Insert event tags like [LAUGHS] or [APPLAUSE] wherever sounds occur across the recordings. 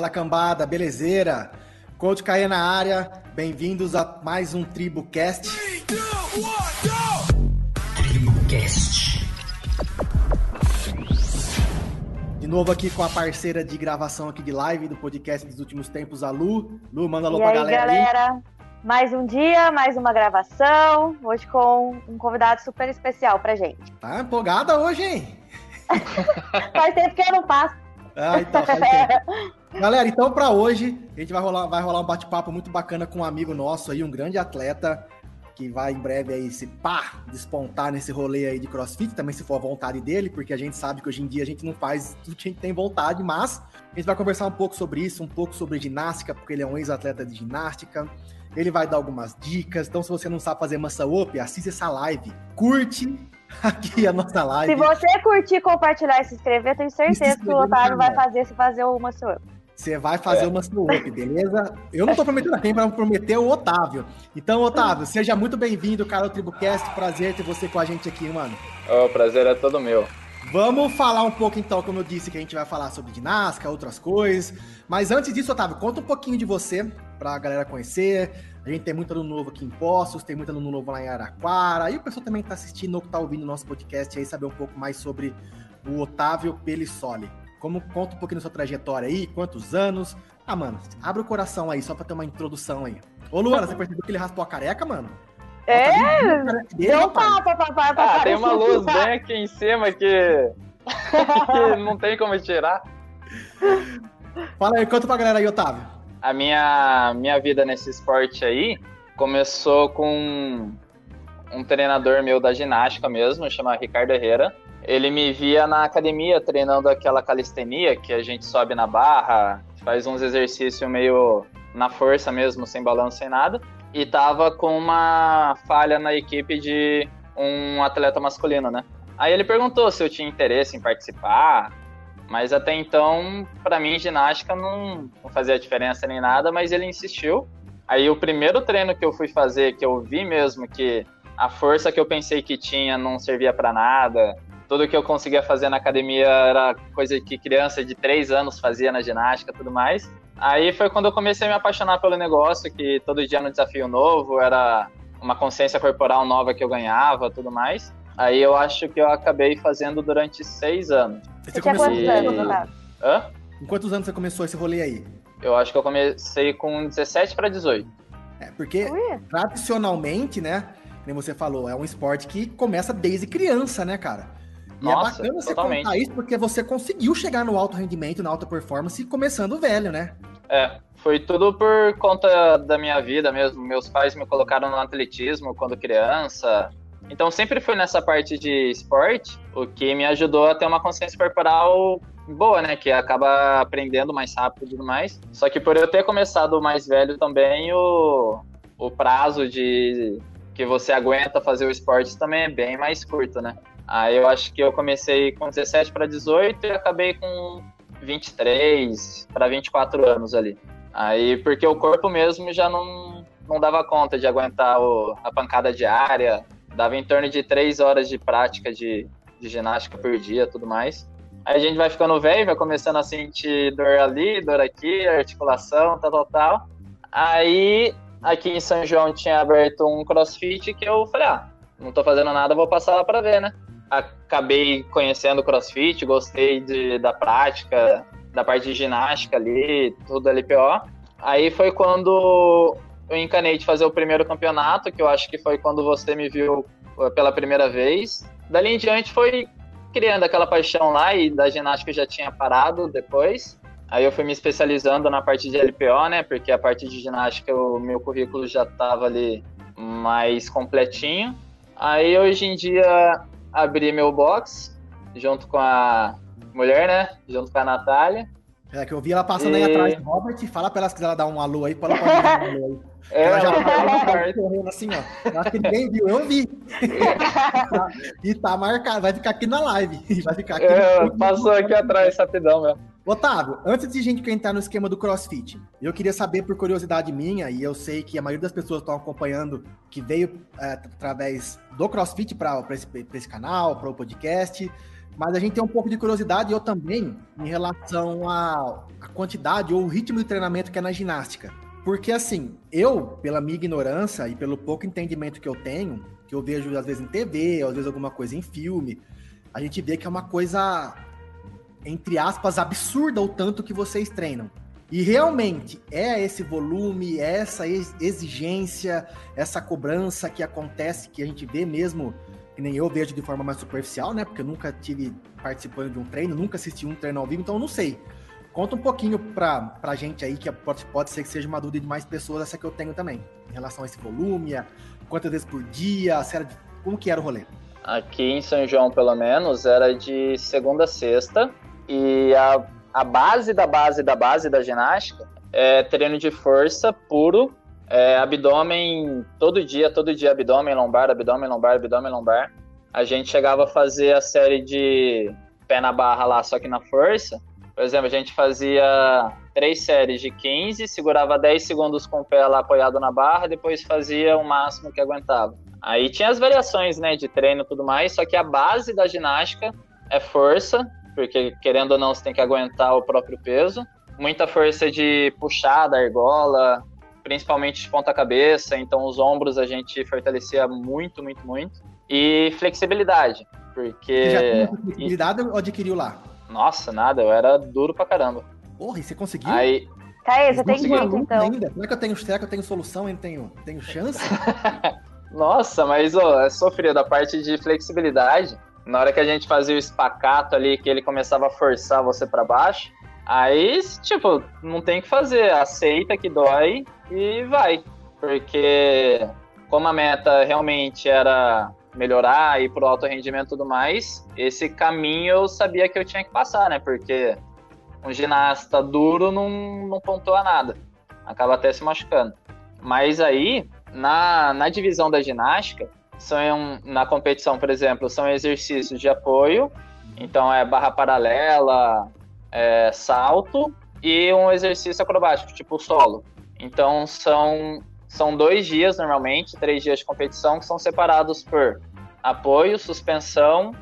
Fala cambada, belezeira? Coach Caia na área, bem-vindos a mais um TribuCast. TribuCast. De novo aqui com a parceira de gravação aqui de live do podcast dos últimos tempos, a Lu. Lu, manda alô e pra aí, galera. galera? Aí. Mais um dia, mais uma gravação, hoje com um convidado super especial pra gente. Tá empolgada hoje, hein? [LAUGHS] faz tempo que eu não passo. Ah, então, faz tempo. [LAUGHS] Galera, então para hoje a gente vai rolar, vai rolar um bate-papo muito bacana com um amigo nosso aí, um grande atleta que vai em breve aí se pá, despontar nesse rolê aí de crossfit, também se for a vontade dele, porque a gente sabe que hoje em dia a gente não faz tudo que a gente tem vontade, mas a gente vai conversar um pouco sobre isso, um pouco sobre ginástica, porque ele é um ex-atleta de ginástica. Ele vai dar algumas dicas. Então, se você não sabe fazer muscle up, assista essa live. Curte [LAUGHS] aqui a nossa live. Se você curtir, compartilhar e se inscrever, tenho certeza que o Otávio vai fazer se fazer o muscle up. Você vai fazer é. uma up, beleza? Eu não tô prometendo a quem, para prometer o Otávio. Então, Otávio, seja muito bem-vindo, cara, ao TribuCast. Prazer ter você com a gente aqui, mano. O oh, prazer é todo meu. Vamos falar um pouco, então, como eu disse, que a gente vai falar sobre ginástica, outras coisas. Mas antes disso, Otávio, conta um pouquinho de você, pra galera conhecer. A gente tem muito aluno novo aqui em Poços, tem muito aluno novo lá em Araquara. E o pessoal também que tá assistindo ou que tá ouvindo o nosso podcast aí, saber um pouco mais sobre o Otávio Pelissoli. Como conta um pouquinho da sua trajetória aí, quantos anos. Ah, mano, abre o coração aí, só pra ter uma introdução aí. Ô, Luana, você percebeu que ele raspou a careca, mano? É, deu papo, papai. Ah, tem uma luz bem aqui em cima que, [LAUGHS] que não tem como tirar. Fala aí, conta pra galera aí, Otávio. A minha, minha vida nesse esporte aí começou com um treinador meu da ginástica mesmo, chama Ricardo Herrera ele me via na academia treinando aquela calistenia que a gente sobe na barra, faz uns exercícios meio na força mesmo, sem balanço, sem nada. E tava com uma falha na equipe de um atleta masculino, né? Aí ele perguntou se eu tinha interesse em participar, mas até então, para mim, ginástica não, não fazia diferença nem nada, mas ele insistiu. Aí o primeiro treino que eu fui fazer, que eu vi mesmo que a força que eu pensei que tinha não servia para nada, tudo que eu conseguia fazer na academia era coisa que criança de três anos fazia na ginástica tudo mais. Aí foi quando eu comecei a me apaixonar pelo negócio, que todo dia no desafio novo, era uma consciência corporal nova que eu ganhava tudo mais. Aí eu acho que eu acabei fazendo durante seis anos. Você, você começou... quantos anos, Hã? Em quantos anos você começou esse rolê aí? Eu acho que eu comecei com 17 para 18. É, porque Ui. tradicionalmente, né, como você falou, é um esporte que começa desde criança, né, cara? E é Nossa, é bacana você totalmente. contar isso porque você conseguiu chegar no alto rendimento, na alta performance, começando velho, né? É, foi tudo por conta da minha vida mesmo. Meus pais me colocaram no atletismo quando criança. Então sempre fui nessa parte de esporte, o que me ajudou a ter uma consciência corporal boa, né? Que acaba aprendendo mais rápido e tudo mais. Só que por eu ter começado mais velho também, o, o prazo de que você aguenta fazer o esporte também é bem mais curto, né? Aí eu acho que eu comecei com 17 para 18 e acabei com 23 para 24 anos ali. Aí, porque o corpo mesmo já não, não dava conta de aguentar o, a pancada diária, dava em torno de 3 horas de prática de, de ginástica por dia tudo mais. Aí a gente vai ficando velho, vai começando a sentir dor ali, dor aqui, articulação, tal, tal, tal. Aí, aqui em São João tinha aberto um crossfit que eu falei, ah, não tô fazendo nada, vou passar lá pra ver, né? Acabei conhecendo o CrossFit, gostei de, da prática, da parte de ginástica ali, tudo LPO. Aí foi quando eu encanei de fazer o primeiro campeonato, que eu acho que foi quando você me viu eh, pela primeira vez. Dali em diante foi criando aquela paixão lá e da ginástica eu já tinha parado depois. Aí eu fui me especializando na parte de LPO, né? Porque a parte de ginástica o meu currículo já estava ali mais completinho. Aí hoje em dia abri meu box junto com a mulher, né? Junto com a Natália. É, que eu vi ela passando e... aí atrás do Robert. Fala pra ela se quiser dar um alô aí, pra ela pode dar um alô aí. [LAUGHS] É, ela já tá correndo assim, ó. acho que ninguém viu, eu vi. [LAUGHS] e tá marcado, vai ficar aqui na live. [LAUGHS] Vai ficar aqui. É, passou aqui atrás, rapidão mesmo. Otávio, antes de a gente entrar no esquema do CrossFit, eu queria saber, por curiosidade minha, e eu sei que a maioria das pessoas estão acompanhando, que veio é, através do CrossFit para esse, esse canal, para o podcast, Mas a gente tem um pouco de curiosidade, eu também, em relação à, quantidade ou o ritmo de treinamento que é na ginástica. Porque assim, eu, pela minha ignorância e pelo pouco entendimento que eu tenho, que eu vejo às vezes em TV, às vezes alguma coisa em filme, a gente vê que é uma coisa, entre aspas, absurda o tanto que vocês treinam. E realmente é esse volume, é essa exigência, essa cobrança que acontece, que a gente vê mesmo, que nem eu vejo de forma mais superficial, né? Porque eu nunca tive participando de um treino, nunca assisti um treino ao vivo, então eu não sei. Conta um pouquinho pra, pra gente aí, que pode, pode ser que seja uma dúvida de mais pessoas, essa que eu tenho também, em relação a esse volume, a quantas vezes por dia, era, como que era o rolê? Aqui em São João, pelo menos, era de segunda a sexta, e a, a base da base da base da ginástica é treino de força puro, é, abdômen todo dia, todo dia abdômen, lombar, abdômen, lombar, abdômen, lombar. A gente chegava a fazer a série de pé na barra lá, só que na força, por exemplo, a gente fazia três séries de 15, segurava 10 segundos com o pé lá apoiado na barra, depois fazia o máximo que aguentava. Aí tinha as variações, né, de treino e tudo mais, só que a base da ginástica é força, porque querendo ou não você tem que aguentar o próprio peso. Muita força de puxar da argola, principalmente de ponta cabeça, então os ombros a gente fortalecia muito, muito, muito. E flexibilidade, porque... Você já tinha flexibilidade ou adquiriu lá? Nossa, nada, eu era duro pra caramba. Porra, e você conseguiu? Aí. Caê, você tem jeito, então. Ainda? Será que eu tenho, será que eu tenho solução e tenho, tenho chance? [LAUGHS] Nossa, mas ó, é sofrido. A parte de flexibilidade, na hora que a gente fazia o espacato ali, que ele começava a forçar você para baixo, aí, tipo, não tem o que fazer. Aceita que dói e vai. Porque como a meta realmente era melhorar, ir pro alto rendimento e tudo mais, esse caminho eu sabia que eu tinha que passar, né? Porque um ginasta duro não, não pontua nada. Acaba até se machucando. Mas aí, na, na divisão da ginástica, são na competição, por exemplo, são exercícios de apoio, então é barra paralela, é, salto e um exercício acrobático, tipo solo. Então são são dois dias normalmente, três dias de competição, que são separados por apoio, suspensão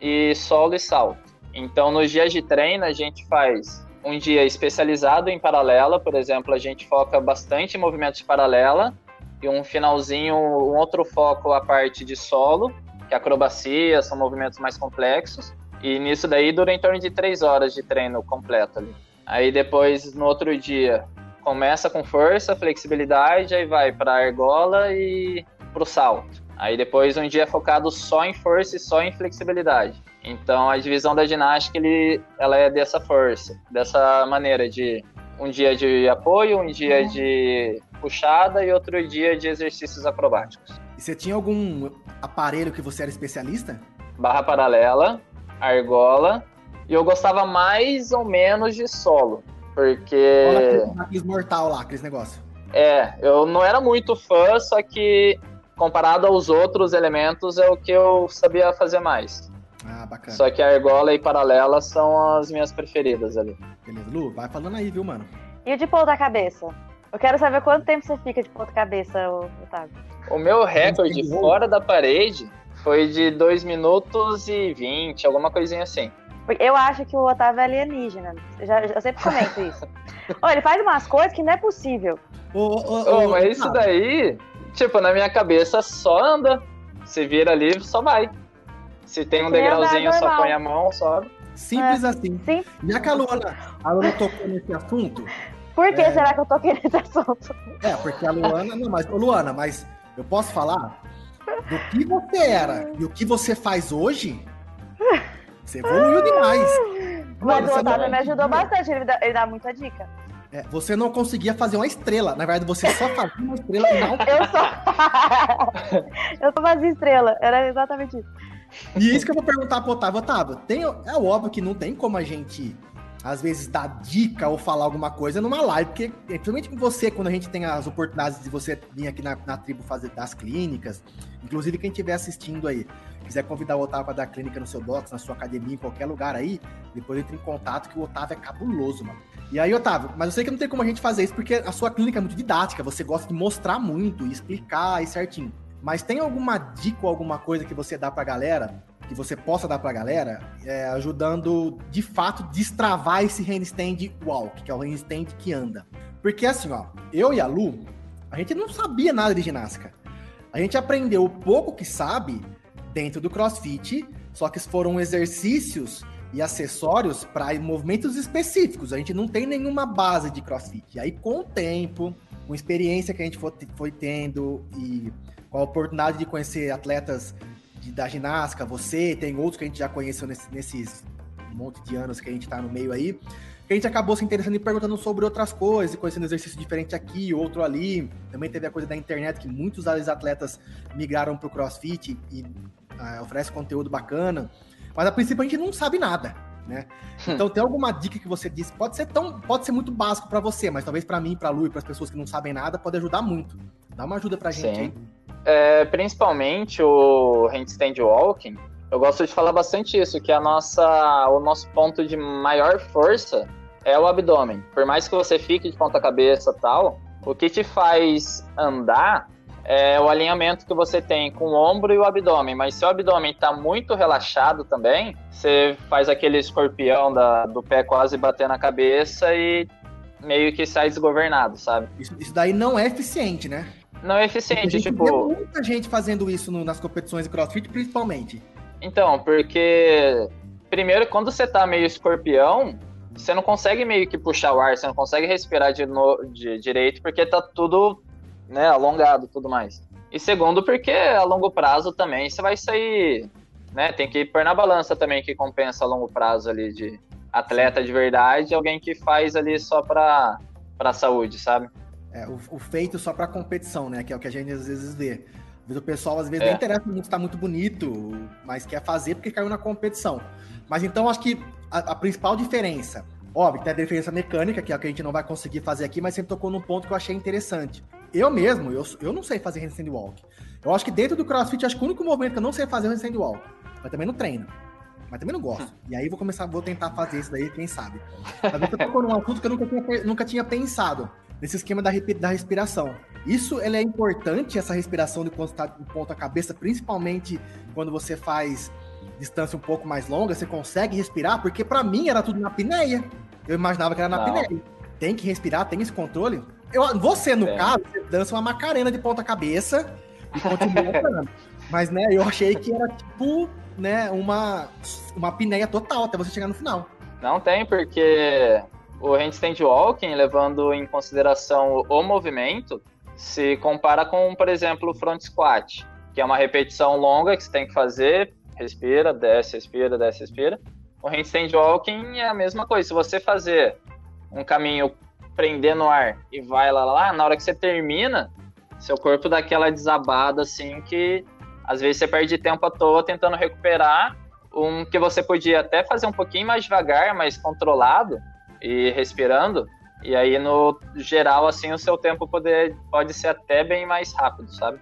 e solo e salto. Então, nos dias de treino, a gente faz um dia especializado em paralela, por exemplo, a gente foca bastante em movimentos de paralela, e um finalzinho, um outro foco a parte de solo, que é acrobacia, são movimentos mais complexos. E nisso daí dura em torno de três horas de treino completo ali. Aí depois, no outro dia, começa com força, flexibilidade, aí vai para argola e para o salto. Aí depois um dia é focado só em força e só em flexibilidade. Então a divisão da ginástica ele, ela é dessa força, dessa maneira de um dia de apoio, um dia de puxada e outro dia de exercícios acrobáticos. E você tinha algum aparelho que você era especialista? Barra paralela, argola, e eu gostava mais ou menos de solo. Porque. Olha aqueles mortal lá, aqueles negócios. É, eu não era muito fã, só que comparado aos outros elementos é o que eu sabia fazer mais. Ah, bacana. Só que a argola e paralela são as minhas preferidas ali. Beleza, Lu, vai falando aí, viu, mano? E o de ponta cabeça? Eu quero saber quanto tempo você fica de ponta cabeça, Otávio. O meu recorde fora da parede foi de 2 minutos e 20, alguma coisinha assim. Eu acho que o Otávio é alienígena. Eu, já, eu sempre comento isso. [LAUGHS] oh, ele faz umas coisas que não é possível. Oh, oh, oh, mas isso daí, tipo, na minha cabeça só anda. Se vira ali, só vai. Se tem um degrauzinho, só põe a mão, sobe. Simples é. assim. Sim. Já que a Luana, a Luana tocou nesse assunto. Por que é... será que eu toquei nesse assunto? É, porque a Luana. Não, mas, Luana, mas eu posso falar? Do que você era e o que você faz hoje, você evoluiu demais. [LAUGHS] Mas o Otávio não... me ajudou bastante, ele dá, ele dá muita dica. É, você não conseguia fazer uma estrela. Na verdade, você só fazia uma estrela e não. [LAUGHS] Eu só. [LAUGHS] eu só fazia estrela. Era exatamente isso. E isso que eu vou perguntar pro Otávio. Otávio, tem, é óbvio que não tem como a gente, às vezes, dar dica ou falar alguma coisa numa live, porque, principalmente com você, quando a gente tem as oportunidades de você vir aqui na, na tribo fazer das clínicas, inclusive quem estiver assistindo aí, quiser convidar o Otávio para dar clínica no seu box, na sua academia, em qualquer lugar aí, depois entre em contato que o Otávio é cabuloso, mano. E aí, Otávio, mas eu sei que não tem como a gente fazer isso porque a sua clínica é muito didática, você gosta de mostrar muito e explicar aí certinho. Mas tem alguma dica ou alguma coisa que você dá pra galera que você possa dar pra galera, é, ajudando de fato destravar esse handstand walk, que é o handstand que anda. Porque assim, ó, eu e a Lu, a gente não sabia nada de ginástica. A gente aprendeu o pouco que sabe dentro do CrossFit, só que foram exercícios e acessórios para movimentos específicos. A gente não tem nenhuma base de CrossFit. E aí, com o tempo, com a experiência que a gente foi tendo e com a oportunidade de conhecer atletas de, da ginástica, você, tem outros que a gente já conheceu nesse, nesses monte de anos que a gente está no meio aí, que a gente acabou se interessando e perguntando sobre outras coisas, conhecendo exercício diferente aqui, outro ali. Também teve a coisa da internet, que muitos atletas migraram para o CrossFit e uh, oferece conteúdo bacana. Mas a princípio a gente não sabe nada, né? Hum. Então tem alguma dica que você disse, pode ser tão, pode ser muito básico para você, mas talvez para mim, para Lu e para as pessoas que não sabem nada, pode ajudar muito. Dá uma ajuda pra gente Sim. aí. É, principalmente o handstand walking, eu gosto de falar bastante isso, que a nossa, o nosso ponto de maior força é o abdômen. Por mais que você fique de ponta cabeça tal, o que te faz andar é o alinhamento que você tem com o ombro e o abdômen. Mas se o abdômen está muito relaxado também, você faz aquele escorpião da, do pé quase bater na cabeça e meio que sai desgovernado, sabe? Isso, isso daí não é eficiente, né? Não é eficiente, tipo. Tem muita gente fazendo isso no, nas competições de crossfit, principalmente. Então, porque. Primeiro, quando você tá meio escorpião, você não consegue meio que puxar o ar, você não consegue respirar de, no, de direito, porque tá tudo né, alongado tudo mais. E segundo, porque a longo prazo também você vai sair, né, tem que pôr na balança também que compensa a longo prazo ali de atleta de verdade, alguém que faz ali só para para saúde, sabe? É, o, o feito só para competição, né, que é o que a gente às vezes vê. O pessoal às vezes é. não interessa muito estar tá muito bonito, mas quer fazer porque caiu na competição. Mas então acho que a, a principal diferença Óbvio, tem a diferença mecânica, que é o que a gente não vai conseguir fazer aqui, mas sempre tocou num ponto que eu achei interessante. Eu mesmo, eu, eu não sei fazer handstand walk. Eu acho que dentro do CrossFit, acho que o único movimento que eu não sei fazer é o handstand walk. Mas também não treino. Mas também não gosto. E aí vou começar, vou tentar fazer isso daí, quem sabe. Mas eu tô num assunto que eu nunca tinha, nunca tinha pensado. Nesse esquema da, da respiração. Isso é importante, essa respiração de quando está de ponta cabeça, principalmente quando você faz distância um pouco mais longa, você consegue respirar, porque para mim era tudo na apneia. Eu imaginava que era na apneia. Tem que respirar, tem esse controle. Eu, você, no é. caso, você dança uma macarena de ponta cabeça e continua [LAUGHS] andando. Mas, né, eu achei que era tipo, né, uma, uma apneia total até você chegar no final. Não tem, porque o handstand walking, levando em consideração o movimento, se compara com, por exemplo, o front squat, que é uma repetição longa que você tem que fazer, respira, desce, respira, desce, respira. O handstand walking é a mesma coisa. Se você fazer um caminho prender no ar e vai lá, lá, na hora que você termina, seu corpo dá aquela desabada assim que às vezes você perde tempo à toa tentando recuperar um que você podia até fazer um pouquinho mais devagar, mais controlado e respirando. E aí, no geral, assim, o seu tempo poder, pode ser até bem mais rápido, sabe?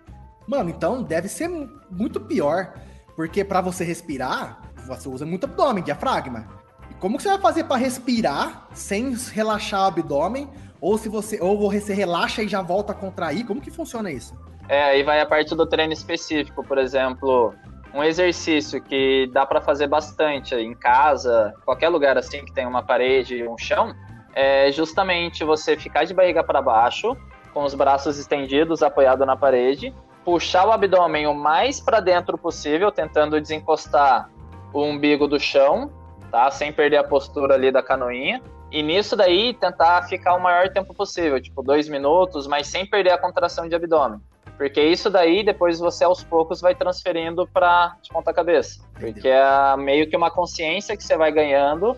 Mano, então deve ser muito pior. Porque para você respirar, você usa muito abdômen, diafragma. E como que você vai fazer para respirar sem relaxar o abdômen? Ou se você ou você relaxa e já volta a contrair? Como que funciona isso? É, aí vai a parte do treino específico, por exemplo, um exercício que dá para fazer bastante em casa, qualquer lugar assim que tem uma parede e um chão, é justamente você ficar de barriga para baixo, com os braços estendidos, apoiado na parede, puxar o abdômen o mais para dentro possível, tentando desencostar o umbigo do chão, tá? Sem perder a postura ali da canoinha. E nisso daí, tentar ficar o maior tempo possível, tipo dois minutos, mas sem perder a contração de abdômen. Porque isso daí, depois você aos poucos vai transferindo para de ponta cabeça. Porque é meio que uma consciência que você vai ganhando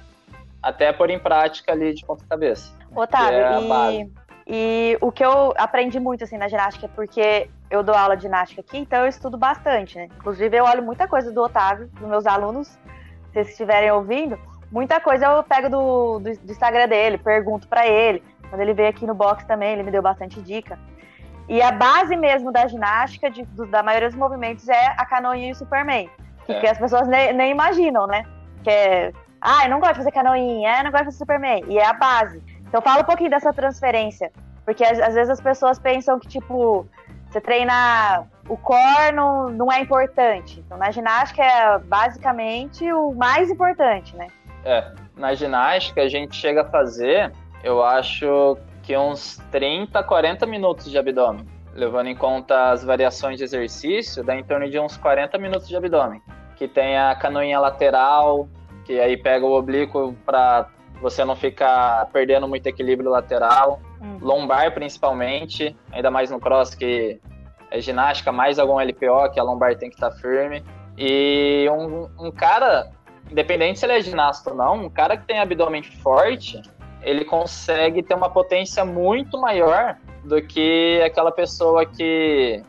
até pôr em prática ali de ponta cabeça. Otávio, é e, e o que eu aprendi muito assim na ginástica, é porque eu dou aula de ginástica aqui, então eu estudo bastante, né? Inclusive, eu olho muita coisa do Otávio, dos meus alunos, se vocês estiverem ouvindo. Muita coisa eu pego do, do, do Instagram dele, pergunto para ele. Quando ele veio aqui no box também, ele me deu bastante dica. E a base mesmo da ginástica, de, do, da maioria dos movimentos, é a canoinha e o Superman. Que, é. que as pessoas nem, nem, imaginam, né? Que é, ah, eu não gosto de fazer canoinha, eu não gosto de fazer Superman. E é a base. Então fala um pouquinho dessa transferência. Porque às, às vezes as pessoas pensam que, tipo, você treina o core não, não é importante. Então, na ginástica é basicamente o mais importante, né? É, na ginástica a gente chega a fazer, eu acho que uns 30, 40 minutos de abdômen. Levando em conta as variações de exercício, dá em torno de uns 40 minutos de abdômen. Que tem a canoinha lateral, que aí pega o oblíquo para você não ficar perdendo muito equilíbrio lateral. Uhum. Lombar, principalmente, ainda mais no cross, que é ginástica, mais algum LPO, que a lombar tem que estar tá firme. E um, um cara, independente se ele é ginasta ou não, um cara que tem abdômen forte, ele consegue ter uma potência muito maior do que aquela pessoa que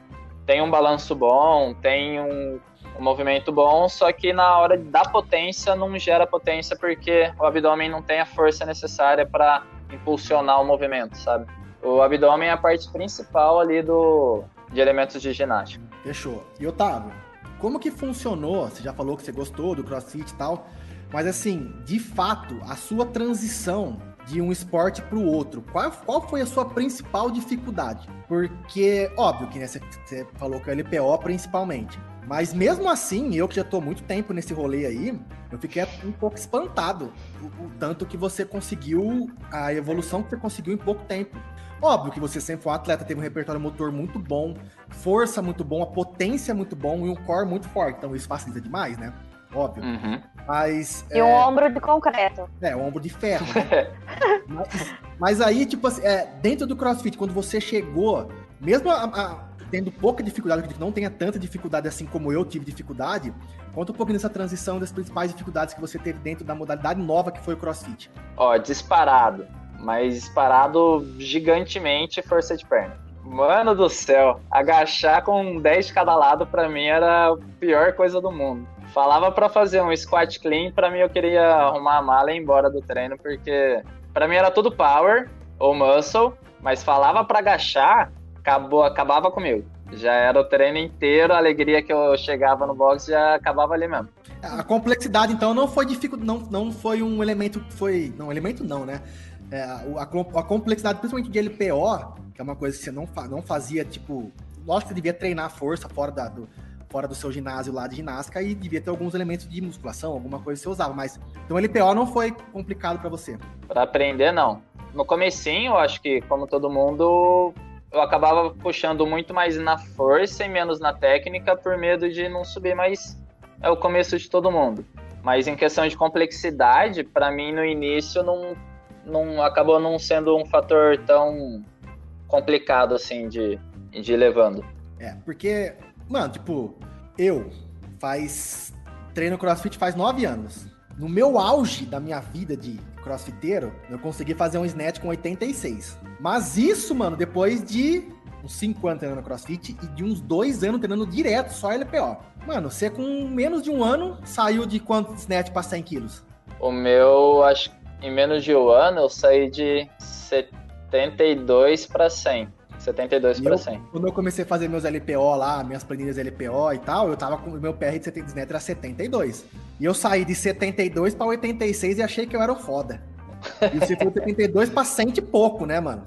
tem um balanço bom, tem um, um, movimento bom, só que na hora da potência não gera potência porque o abdômen não tem a força necessária para impulsionar o movimento, sabe? O abdômen é a parte principal ali do, de elementos de ginástica. Fechou. E Otávio, como que funcionou? Você já falou que você gostou do CrossFit e tal, mas assim, de fato, a sua transição de um esporte para o outro, qual, qual foi a sua principal dificuldade? Porque, óbvio que né, você, você falou que é LPO principalmente, mas mesmo assim, eu que já estou muito tempo nesse rolê aí, eu fiquei um pouco espantado o, o, tanto que você conseguiu, a evolução que você conseguiu em pouco tempo. Óbvio que você sempre foi um atleta, teve um repertório motor muito bom, força muito bom, a potência muito bom e um core muito forte. Então isso facilita demais, né? Óbvio. Uhum. Mas. E é... um ombro de concreto. É, um ombro de ferro. Né? [LAUGHS] mas, mas, aí, tipo assim, é, dentro do CrossFit, quando você chegou, mesmo a, a, tendo pouca dificuldade, que não tenha tanta dificuldade assim como eu tive dificuldade, conta um pouquinho dessa transição das principais dificuldades que você teve dentro da modalidade nova que foi o CrossFit. Ó, disparado mas disparado gigantemente força de perna. Mano do céu, agachar com 10 de cada lado para mim era a pior coisa do mundo. Falava para fazer um squat clean, para mim eu queria arrumar a mala e ir embora do treino, porque para mim era tudo power ou muscle, mas falava para agachar, acabou, acabava comigo. Já era o treino inteiro, a alegria que eu chegava no box já acabava ali mesmo. A complexidade, então, não foi dificuldade, não, não foi um elemento, foi. Não, elemento não, né? É, a, a, complexidade, principalmente de LPO, que é uma coisa que você não, fa, não fazia, tipo. Lógico que você devia treinar força fora, da, do, fora do seu ginásio lá de ginástica e devia ter alguns elementos de musculação, alguma coisa que você usava, mas. Então LPO não foi complicado para você? Para aprender, não. No comecinho, eu acho que, como todo mundo, eu acabava puxando muito mais na força e menos na técnica por medo de não subir, mas é o começo de todo mundo. Mas em questão de complexidade, para mim no início não não acabou não sendo um fator tão complicado assim de, de ir levando. É, porque, mano, tipo, eu faz treino crossfit faz nove anos. No meu auge da minha vida de crossfiteiro, eu consegui fazer um snatch com 86. Mas isso, mano, depois de uns 5 anos treinando crossfit e de uns dois anos treinando direto só LPO. Mano, você com menos de um ano saiu de quanto snatch para 100 quilos? O meu, acho em menos de um ano, eu saí de 72 para 100. 72 para 100. Quando eu comecei a fazer meus LPO lá, minhas planilhas LPO e tal, eu tava com o meu PR de 70 metros era 72. E eu saí de 72 para 86 e achei que eu era o foda. E você foi de 72 para 100 e pouco, né, mano?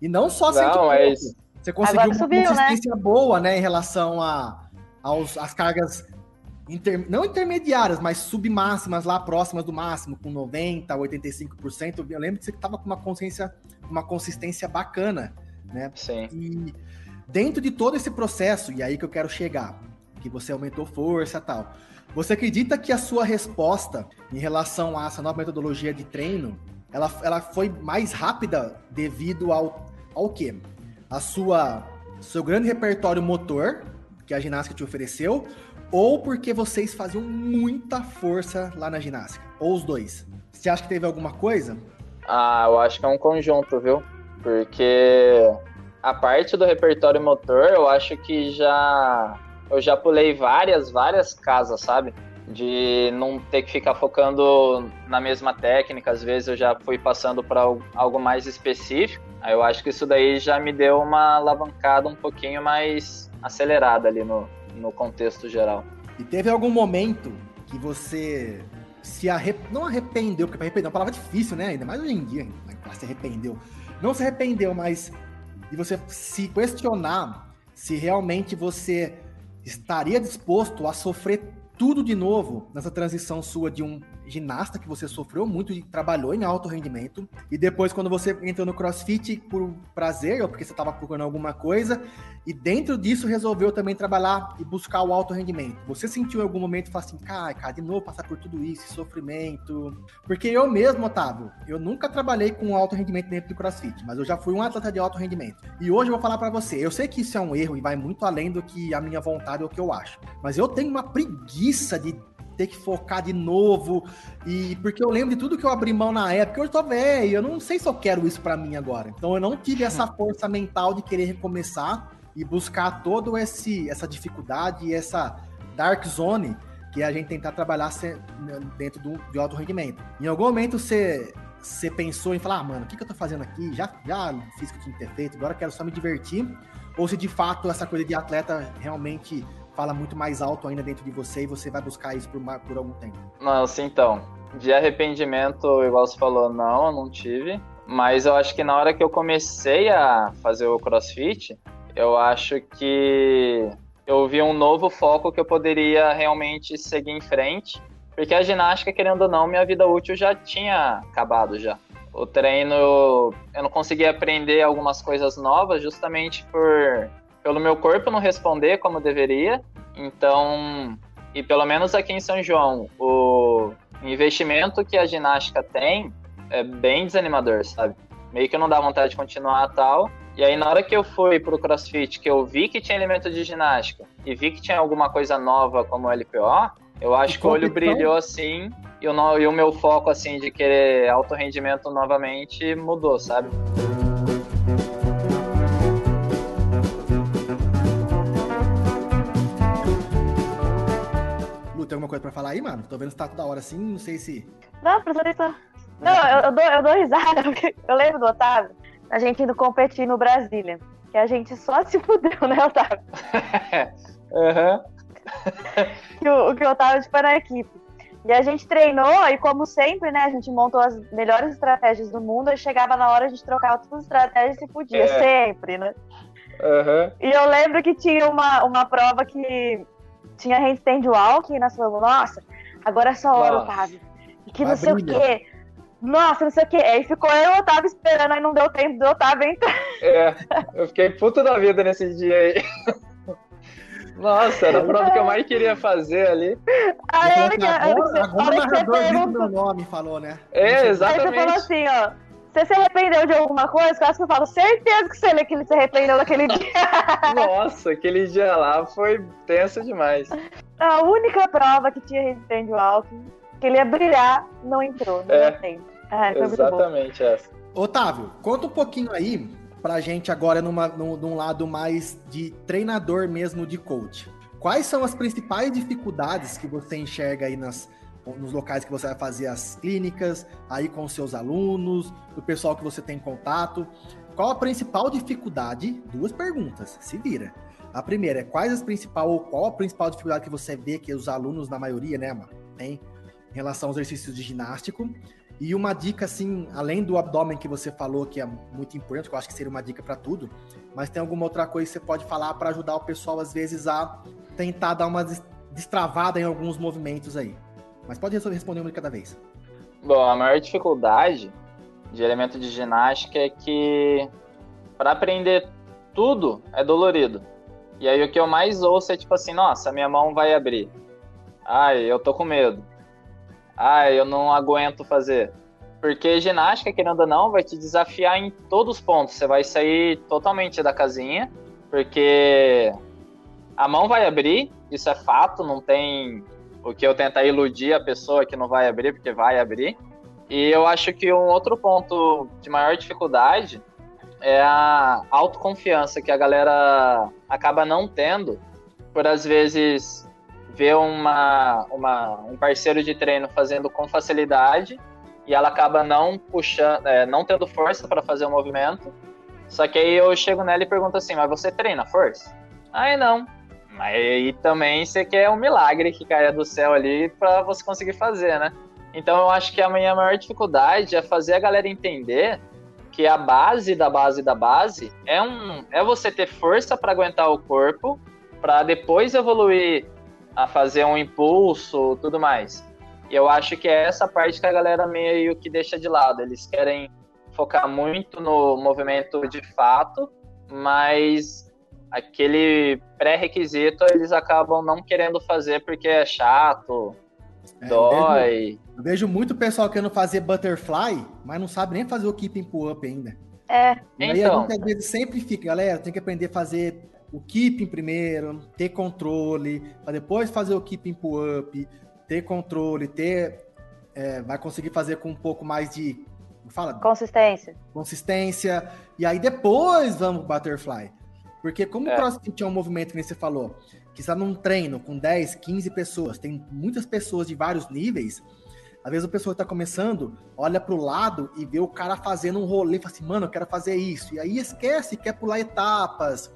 E não só 100 não, e pouco. Mas... Você conseguiu subiu, uma né? consistência né? boa, né, em relação a, aos, às cargas inter, não intermediárias, mas submáximas lá próximas do máximo, com 90, 85%. Eu lembro que você estava com uma consciência, uma consistência bacana, né? Sim. E dentro de todo esse processo, e aí que eu quero chegar, que você aumentou força, tal. Você acredita que a sua resposta em relação a essa nova metodologia de treino, ela, ela foi mais rápida devido ao ao quê? A sua seu grande repertório motor que a ginástica te ofereceu ou porque vocês faziam muita força lá na ginástica? Ou os dois? Você acha que teve alguma coisa? Ah, eu acho que é um conjunto, viu? Porque a parte do repertório motor, eu acho que já eu já pulei várias, várias casas, sabe? De não ter que ficar focando na mesma técnica, às vezes eu já fui passando para algo mais específico. Aí eu acho que isso daí já me deu uma alavancada um pouquinho mais acelerada ali no, no contexto geral. E teve algum momento que você se arrep... não arrependeu, porque arrepender é uma palavra difícil, né? Ainda mais hoje em dia, né? se arrependeu. Não se arrependeu, mas de você se questionar se realmente você estaria disposto a sofrer tudo de novo nessa transição sua de um ginasta que você sofreu muito e trabalhou em alto rendimento. E depois, quando você entrou no crossfit por prazer, ou porque você estava procurando alguma coisa, e dentro disso resolveu também trabalhar e buscar o alto rendimento. Você sentiu em algum momento falou assim, cara, cara, de novo passar por tudo isso, sofrimento. Porque eu mesmo, Otávio, eu nunca trabalhei com alto rendimento dentro do crossfit, mas eu já fui um atleta de alto rendimento. E hoje eu vou falar para você, eu sei que isso é um erro e vai muito além do que a minha vontade ou o que eu acho, mas eu tenho uma preguiça de ter que focar de novo. E porque eu lembro de tudo que eu abri mão na época, eu tô velho, eu não sei se eu quero isso para mim agora. Então eu não tive essa [LAUGHS] força mental de querer recomeçar e buscar todo esse essa dificuldade e essa dark zone que a gente tentar trabalhar dentro do, de alto rendimento. Em algum momento você você pensou em falar, ah, mano, o que, que eu tô fazendo aqui? Já, já fiz o que tinha que ter feito, agora quero só me divertir. Ou se de fato essa coisa de atleta realmente fala muito mais alto ainda dentro de você e você vai buscar isso por, por algum tempo? Nossa, então, de arrependimento, igual você falou, não, eu não tive. Mas eu acho que na hora que eu comecei a fazer o crossfit, eu acho que eu vi um novo foco que eu poderia realmente seguir em frente. Porque a ginástica, querendo ou não, minha vida útil já tinha acabado já. O treino, eu não conseguia aprender algumas coisas novas justamente por pelo meu corpo não responder como deveria. Então, e pelo menos aqui em São João, o investimento que a ginástica tem é bem desanimador, sabe? Meio que não dá vontade de continuar tal. E aí, na hora que eu fui pro CrossFit, que eu vi que tinha elemento de ginástica e vi que tinha alguma coisa nova como LPO, eu acho que o olho brilhou assim e o, e o meu foco, assim, de querer alto rendimento novamente mudou, sabe? Tem alguma coisa pra falar aí, mano? Tô vendo se tá toda hora assim, não sei se. Não, professor, isso. Não, eu, eu, dou, eu dou risada, [LAUGHS] porque eu lembro do Otávio, a gente indo competir no Brasília. Que a gente só se fudeu, né, Otávio? [LAUGHS] Aham. uhum. [LAUGHS] que, o, que o Otávio tipo, era a equipe. E a gente treinou, e como sempre, né, a gente montou as melhores estratégias do mundo, e chegava na hora a gente trocava todas as estratégias e se podia, é. sempre, né? Uhum. E eu lembro que tinha uma, uma prova que tinha handstand walking, e nós falamos, nossa, agora é só hora, nossa. Otávio. E que não sei o quê. Nossa, não sei o quê. Aí ficou eu e o Otávio esperando, aí não deu tempo do Otávio entrar. É, eu fiquei puto da vida nesse dia aí. Nossa, era a prova que eu mais queria fazer ali. Aí, eu, eu, agora, agora o narrador viu meu nome, falou, né? É, exatamente. Aí você falou assim, ó. Você se arrependeu de alguma coisa? Eu acho que eu falo, certeza que você que ele se arrependeu daquele dia. [LAUGHS] Nossa, aquele dia lá foi tenso demais. A única prova que tinha resistente o álcool, que ele ia brilhar, não entrou. Não é. Ah, exatamente essa. Otávio, conta um pouquinho aí pra gente agora numa, num, num lado mais de treinador mesmo de coach. Quais são as principais dificuldades que você enxerga aí nas, nos locais que você vai fazer as clínicas, aí com seus alunos, o pessoal que você tem contato. Qual a principal dificuldade? Duas perguntas, se vira. A primeira é quais as principal ou qual a principal dificuldade que você vê que os alunos, na maioria, né, tem em relação aos exercícios de ginástico. E uma dica, assim, além do abdômen que você falou, que é muito importante, que eu acho que seria uma dica para tudo, mas tem alguma outra coisa que você pode falar para ajudar o pessoal, às vezes, a tentar dar uma destravada em alguns movimentos aí. Mas pode responder uma de cada vez. Bom, a maior dificuldade de elemento de ginástica é que para aprender tudo é dolorido. E aí o que eu mais ouço é tipo assim, nossa, minha mão vai abrir. Ai, eu tô com medo. Ai, eu não aguento fazer. Porque ginástica, querendo ou não, vai te desafiar em todos os pontos. Você vai sair totalmente da casinha, porque a mão vai abrir, isso é fato, não tem o que eu tentar iludir a pessoa que não vai abrir, porque vai abrir. E eu acho que um outro ponto de maior dificuldade é a autoconfiança que a galera acaba não tendo por às vezes ver uma, uma, um parceiro de treino fazendo com facilidade e ela acaba não puxando, é, não tendo força para fazer o movimento. Só que aí eu chego nela e pergunto assim: Mas você treina força? Aí não. Mas aí também você quer um milagre que caia do céu ali para você conseguir fazer, né? Então eu acho que a minha maior dificuldade é fazer a galera entender que a base da base da base é um é você ter força para aguentar o corpo, para depois evoluir a fazer um impulso, tudo mais. E eu acho que é essa parte que a galera meio que deixa de lado. Eles querem focar muito no movimento de fato, mas aquele pré-requisito eles acabam não querendo fazer porque é chato, é, dói. Eu vejo, eu vejo, muito pessoal querendo fazer butterfly, mas não sabe nem fazer o keeping pull-up ainda. É. E aí então. a gente às vezes sempre fica, galera, tem que aprender a fazer o keeping primeiro, ter controle, para depois fazer o keeping pull-up, ter controle, ter. É, vai conseguir fazer com um pouco mais de. Fala? Consistência. Consistência. E aí depois vamos pro butterfly. Porque como é. o CrossFit é um movimento que você falou, que está num treino com 10, 15 pessoas, tem muitas pessoas de vários níveis. Às vezes a pessoa está começando, olha para o lado e vê o cara fazendo um rolê, fala assim, mano, eu quero fazer isso. E aí esquece, quer pular etapas.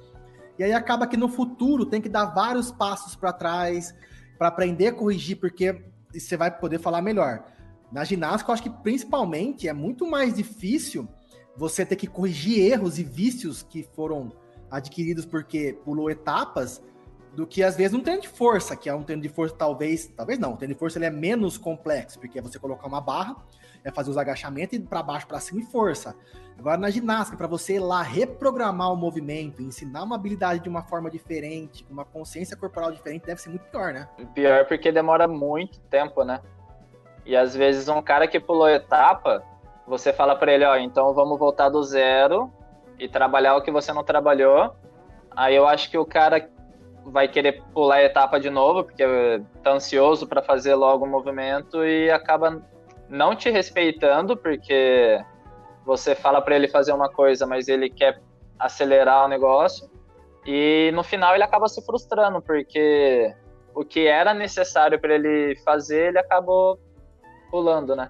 E aí acaba que no futuro tem que dar vários passos para trás, para aprender a corrigir, porque você vai poder falar melhor. Na ginástica, eu acho que principalmente é muito mais difícil você ter que corrigir erros e vícios que foram adquiridos porque pulou etapas, do que às vezes um treino de força, que é um treino de força talvez, talvez não, o treino de força ele é menos complexo, porque é você colocar uma barra, é fazer os agachamentos e para baixo, para cima e força. Agora na ginástica, para você ir lá reprogramar o movimento, ensinar uma habilidade de uma forma diferente, uma consciência corporal diferente, deve ser muito pior, né? Pior porque demora muito tempo, né? E às vezes um cara que pulou etapa, você fala para ele, ó, então vamos voltar do zero e trabalhar o que você não trabalhou. Aí eu acho que o cara vai querer pular a etapa de novo, porque tá ansioso para fazer logo o movimento e acaba não te respeitando, porque você fala para ele fazer uma coisa, mas ele quer acelerar o negócio. E no final ele acaba se frustrando, porque o que era necessário para ele fazer, ele acabou pulando, né?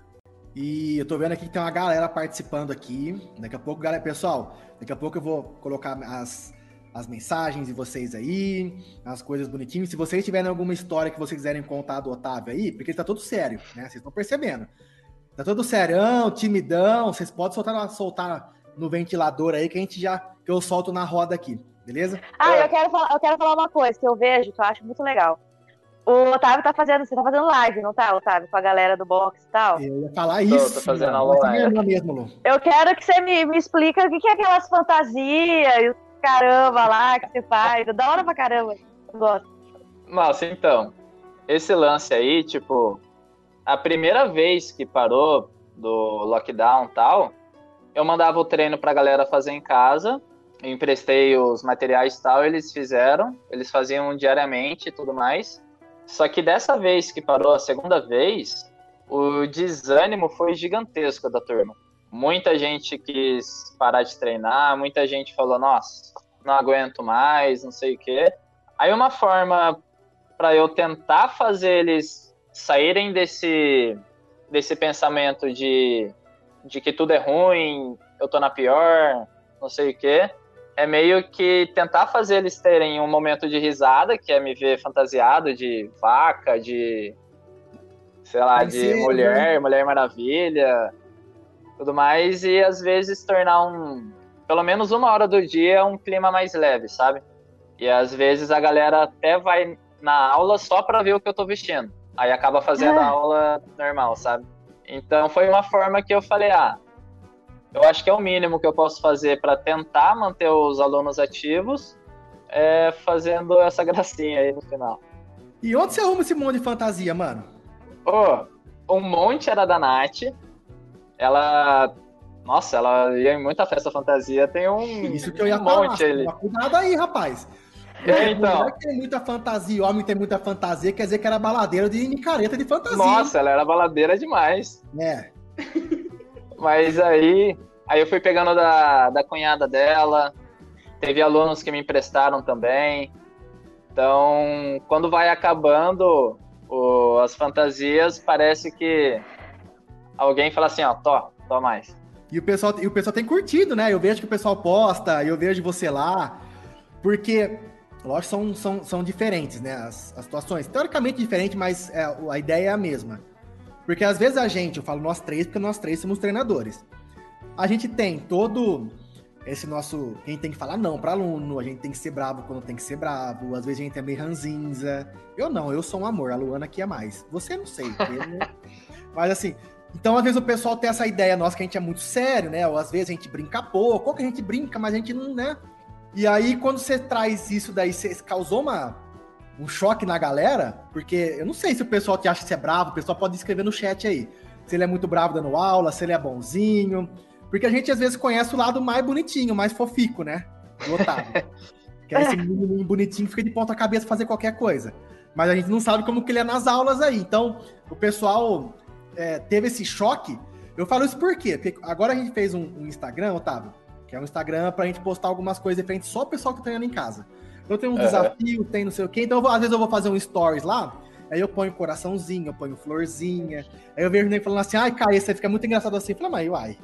E eu tô vendo aqui que tem uma galera participando aqui. Daqui a pouco, galera, pessoal, daqui a pouco eu vou colocar as, as mensagens de vocês aí, as coisas bonitinhas. Se vocês tiverem alguma história que vocês quiserem contar do Otávio aí, porque ele tá todo sério, né? Vocês estão percebendo. Tá todo serião, timidão. Vocês podem soltar, soltar no ventilador aí que a gente já. que eu solto na roda aqui, beleza? Ah, eu quero, falar, eu quero falar uma coisa que eu vejo, que eu acho muito legal. O Otávio tá fazendo, você tá fazendo live, não tá, Otávio? Com a galera do box e tal. Eu ia falar isso. Tô, tô fazendo a live. Mesmo, Lu. Eu quero que você me, me explique o que, que é aquelas fantasias e o caramba lá que você faz. Da hora pra caramba. Eu gosto. Nossa, então. Esse lance aí, tipo, a primeira vez que parou do lockdown e tal, eu mandava o treino pra galera fazer em casa, eu emprestei os materiais e tal, eles fizeram, eles faziam diariamente e tudo mais. Só que dessa vez que parou a segunda vez, o desânimo foi gigantesco da turma. Muita gente quis parar de treinar, muita gente falou, nossa, não aguento mais, não sei o quê. Aí uma forma para eu tentar fazer eles saírem desse, desse pensamento de, de que tudo é ruim, eu tô na pior, não sei o quê, é meio que tentar fazer eles terem um momento de risada, que é me ver fantasiado de vaca, de sei lá, de mulher, né? Mulher Maravilha, tudo mais, e às vezes tornar um, pelo menos uma hora do dia, um clima mais leve, sabe? E às vezes a galera até vai na aula só para ver o que eu tô vestindo. Aí acaba fazendo a aula normal, sabe? Então foi uma forma que eu falei, ah, eu acho que é o mínimo que eu posso fazer para tentar manter os alunos ativos, é fazendo essa [LAUGHS] gracinha aí no final. E onde você arruma esse monte de fantasia, mano? Oh, um monte era da Nath. Ela. Nossa, ela ia em muita festa fantasia. Tem um. Isso que eu ia um falar. monte ali. Cuidado aí, rapaz. É, então. Mulher tem muita fantasia, homem tem muita fantasia, quer dizer que era baladeira de micareta de fantasia. Nossa, ela era baladeira demais. É. [LAUGHS] Mas aí, aí eu fui pegando da, da cunhada dela, teve alunos que me emprestaram também. Então, quando vai acabando o, as fantasias, parece que alguém fala assim, ó, tó, tó mais. E o, pessoal, e o pessoal tem curtido, né? Eu vejo que o pessoal posta, eu vejo você lá. Porque Lógico, são, são, são diferentes, né? As, as situações. Teoricamente diferentes, mas é, a ideia é a mesma. Porque às vezes a gente, eu falo nós três, porque nós três somos treinadores. a gente tem todo esse nosso. A gente tem que falar não para aluno, a gente tem que ser bravo quando tem que ser bravo, às vezes a gente é meio ranzinza. Eu não, eu sou um amor, a Luana aqui é mais. Você não sei, [LAUGHS] mas assim. Então, às vezes, o pessoal tem essa ideia nossa que a gente é muito sério, né? Ou às vezes a gente brinca pouco, ou que a gente brinca, mas a gente não, né? E aí, quando você traz isso daí, você causou uma, um choque na galera, porque eu não sei se o pessoal te acha que você é bravo, o pessoal pode escrever no chat aí. Se ele é muito bravo dando aula, se ele é bonzinho. Porque a gente às vezes conhece o lado mais bonitinho, mais fofico, né? Do Otávio. [LAUGHS] que é esse menino bonitinho que fica de ponta cabeça fazer qualquer coisa. Mas a gente não sabe como que ele é nas aulas aí. Então, o pessoal é, teve esse choque. Eu falo isso por quê? Porque agora a gente fez um, um Instagram, Otávio, que é um Instagram pra gente postar algumas coisas diferentes só o pessoal que tá treinando em casa. Então tem um uhum. desafio, tem não sei o quê. Então, vou, às vezes eu vou fazer um stories lá, aí eu ponho coraçãozinho, eu ponho florzinha. Aí eu vejo nem falando assim, ai, cara, você fica muito engraçado assim. Eu falo, mas uai,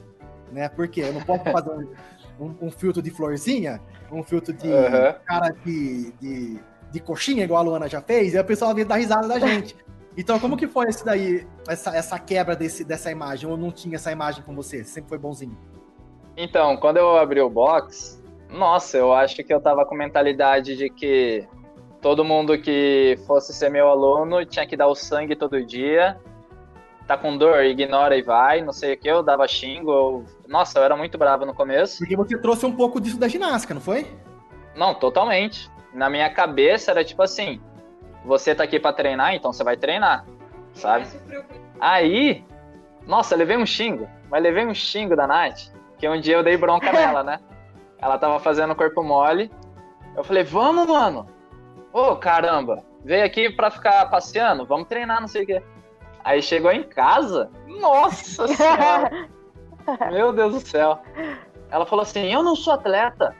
né? Porque eu não posso [LAUGHS] fazer um, um, um filtro de florzinha, um filtro de uhum. cara de, de, de, coxinha, igual a Luana já fez, e o pessoal vem dar risada da gente. Então, como que foi esse daí, essa, essa quebra desse, dessa imagem? Ou não tinha essa imagem com você? Sempre foi bonzinho? Então, quando eu abri o box, nossa, eu acho que eu tava com mentalidade de que todo mundo que fosse ser meu aluno tinha que dar o sangue todo dia tá com dor, ignora e vai, não sei o que, eu dava xingo, eu... nossa, eu era muito bravo no começo. Porque você trouxe um pouco disso da ginástica, não foi? Não, totalmente. Na minha cabeça era tipo assim, você tá aqui para treinar, então você vai treinar, sabe? Aí, nossa, levei um xingo, mas levei um xingo da Nath, que um dia eu dei bronca nela, né? [LAUGHS] Ela tava fazendo corpo mole, eu falei, vamos, mano! Ô, oh, caramba, veio aqui pra ficar passeando, vamos treinar, não sei o quê. Aí chegou em casa, nossa [LAUGHS] senhora! Meu Deus do céu. Ela falou assim: Eu não sou atleta.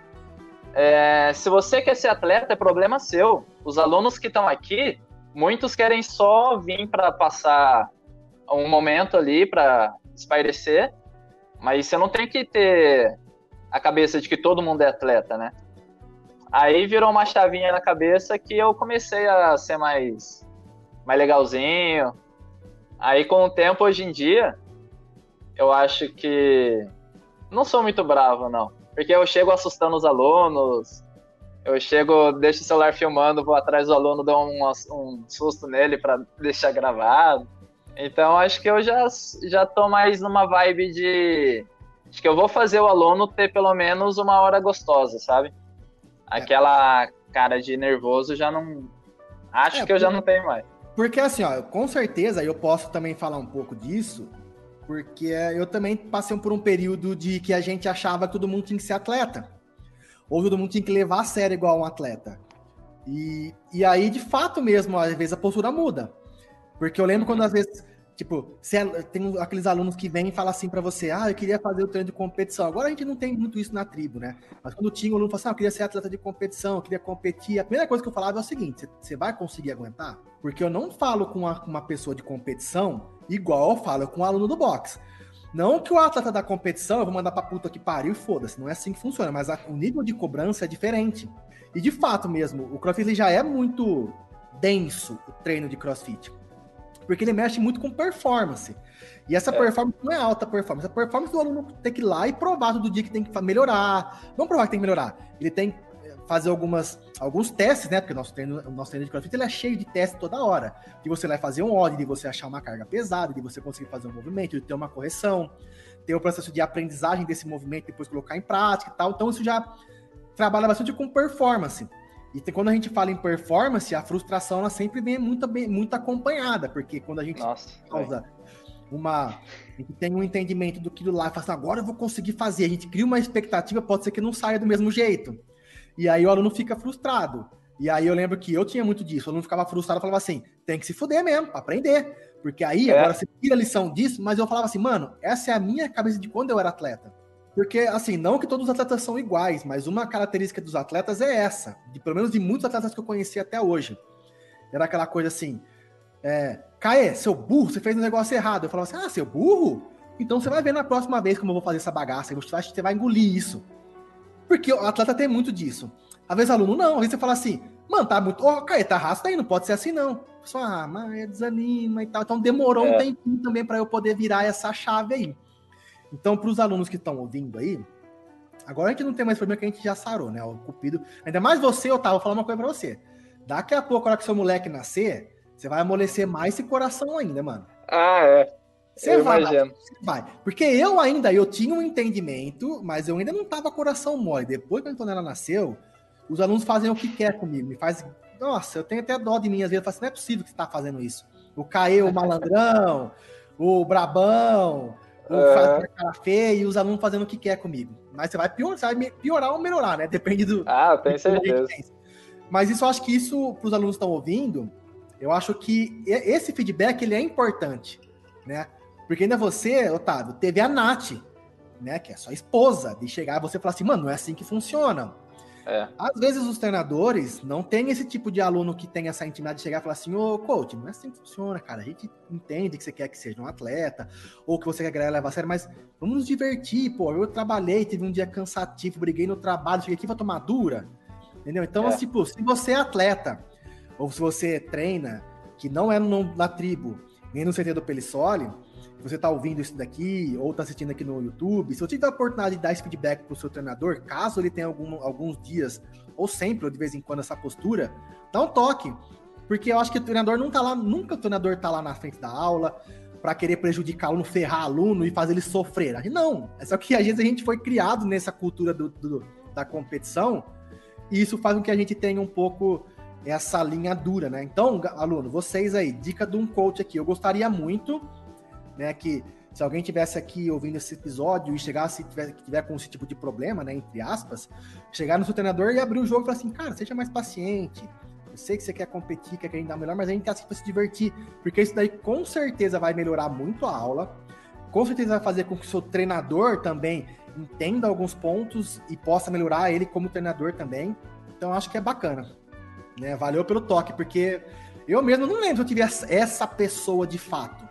É, se você quer ser atleta, é problema seu. Os alunos que estão aqui, muitos querem só vir para passar um momento ali para espairecer, mas você não tem que ter a cabeça de que todo mundo é atleta, né? Aí virou uma chavinha na cabeça que eu comecei a ser mais, mais legalzinho, Aí com o tempo, hoje em dia, eu acho que não sou muito bravo, não. Porque eu chego assustando os alunos, eu chego, deixo o celular filmando, vou atrás do aluno, dou um, um susto nele para deixar gravado. Então acho que eu já, já tô mais numa vibe de. Acho que eu vou fazer o aluno ter pelo menos uma hora gostosa, sabe? Aquela cara de nervoso já não. Acho é, que eu já não tenho mais. Porque assim, ó, com certeza eu posso também falar um pouco disso, porque eu também passei por um período de que a gente achava que todo mundo tinha que ser atleta. Ou todo mundo tinha que levar a sério igual um atleta. E, e aí, de fato mesmo, às vezes a postura muda. Porque eu lembro quando às vezes Tipo, é, tem aqueles alunos que vêm e falam assim para você, ah, eu queria fazer o treino de competição. Agora a gente não tem muito isso na tribo, né? Mas quando tinha um aluno falava assim, ah, eu queria ser atleta de competição, eu queria competir, a primeira coisa que eu falava é o seguinte, você vai conseguir aguentar? Porque eu não falo com uma, uma pessoa de competição igual eu falo com um aluno do boxe. Não que o atleta da competição eu vou mandar pra puta que pariu e foda-se, não é assim que funciona, mas a, o nível de cobrança é diferente. E de fato mesmo, o crossfit já é muito denso, o treino de crossfit porque ele mexe muito com performance. E essa é. performance não é alta performance. A performance do aluno tem que ir lá e provar todo dia que tem que melhorar. Não provar que tem que melhorar. Ele tem que eh, fazer algumas, alguns testes, né? Porque o nosso treino, o nosso treino de CrossFit ele é cheio de testes toda hora. Que você vai fazer um ódio, de você achar uma carga pesada, de você conseguir fazer um movimento, de ter uma correção, ter o processo de aprendizagem desse movimento, depois colocar em prática e tal. Então isso já trabalha bastante com performance. E quando a gente fala em performance, a frustração ela sempre vem muito, bem, muito acompanhada, porque quando a gente Nossa, causa uma. A gente tem um entendimento do que lá e fala assim, agora eu vou conseguir fazer. A gente cria uma expectativa, pode ser que não saia do mesmo jeito. E aí o aluno fica frustrado. E aí eu lembro que eu tinha muito disso. O aluno ficava frustrado e falava assim: tem que se fuder mesmo, pra aprender. Porque aí, é. agora você tira a lição disso, mas eu falava assim, mano, essa é a minha cabeça de quando eu era atleta. Porque, assim, não que todos os atletas são iguais, mas uma característica dos atletas é essa, de pelo menos de muitos atletas que eu conheci até hoje. Era aquela coisa assim, é, Caê, seu burro, você fez um negócio errado. Eu falava assim, ah, seu burro? Então você vai ver na próxima vez como eu vou fazer essa bagaça, você vai, você vai engolir isso. Porque o atleta tem muito disso. Às vezes aluno não, às vezes você fala assim, mano, tá muito, ó, oh, Caê, tá rasta aí, não pode ser assim não. Só, ah, mas desanima e tal. Então demorou é. um tempinho também para eu poder virar essa chave aí. Então, para os alunos que estão ouvindo aí, agora a gente não tem mais problema que a gente já sarou, né? O cupido. Ainda mais você, Otávio, vou falar uma coisa para você. Daqui a pouco, a hora que seu moleque nascer, você vai amolecer mais esse coração ainda, mano. Ah, é. Você eu vai, imagino. vai. Porque eu ainda, eu tinha um entendimento, mas eu ainda não tava coração mole. Depois que a Antonella nasceu, os alunos fazem o que quer comigo. Me faz. Nossa, eu tenho até dó de mim às vezes. Eu falo assim, não é possível que você tá fazendo isso. O Caê, o malandrão, o brabão, o é. faz cara feia e os alunos fazendo o que quer comigo. Mas você vai piorar, você vai piorar ou melhorar, né? Depende do. Ah, tenho certeza. Mas isso eu acho que isso, para os alunos que estão ouvindo, eu acho que esse feedback ele é importante, né? Porque ainda você, Otávio, teve a Nath, né? Que é sua esposa, de chegar e você falar assim, mano, não é assim que funciona. É. Às vezes os treinadores não têm esse tipo de aluno que tem essa intimidade de chegar e falar assim, ô coach, não é assim que funciona, cara. A gente entende que você quer que seja um atleta, ou que você quer ganhar levar a sério, mas vamos nos divertir, pô. Eu trabalhei, tive um dia cansativo, briguei no trabalho, cheguei aqui pra tomar dura. Entendeu? Então, é. tipo, se você é atleta, ou se você treina, que não é no, na tribo, nem no CT do Pelissoli, você está ouvindo isso daqui ou está assistindo aqui no YouTube, se você tiver a oportunidade de dar esse feedback para o seu treinador, caso ele tenha algum, alguns dias, ou sempre, ou de vez em quando, essa postura, dá um toque. Porque eu acho que o treinador não lá, nunca o treinador tá lá na frente da aula para querer prejudicar aluno, ferrar aluno e fazer ele sofrer. Não, é só que às vezes a gente foi criado nessa cultura do, do, da competição e isso faz com que a gente tenha um pouco essa linha dura, né? Então, aluno, vocês aí, dica de um coach aqui, eu gostaria muito né? Que se alguém tivesse aqui ouvindo esse episódio e chegasse, tiver, tiver com esse tipo de problema, né, entre aspas, chegar no seu treinador e abrir o jogo e falar assim, cara, seja mais paciente. Eu sei que você quer competir, quer querer dar melhor, mas a gente quer assim para se divertir, porque isso daí com certeza vai melhorar muito a aula. Com certeza vai fazer com que o seu treinador também entenda alguns pontos e possa melhorar ele como treinador também. Então acho que é bacana. Né? Valeu pelo toque, porque eu mesmo não lembro se eu tivesse essa pessoa de fato.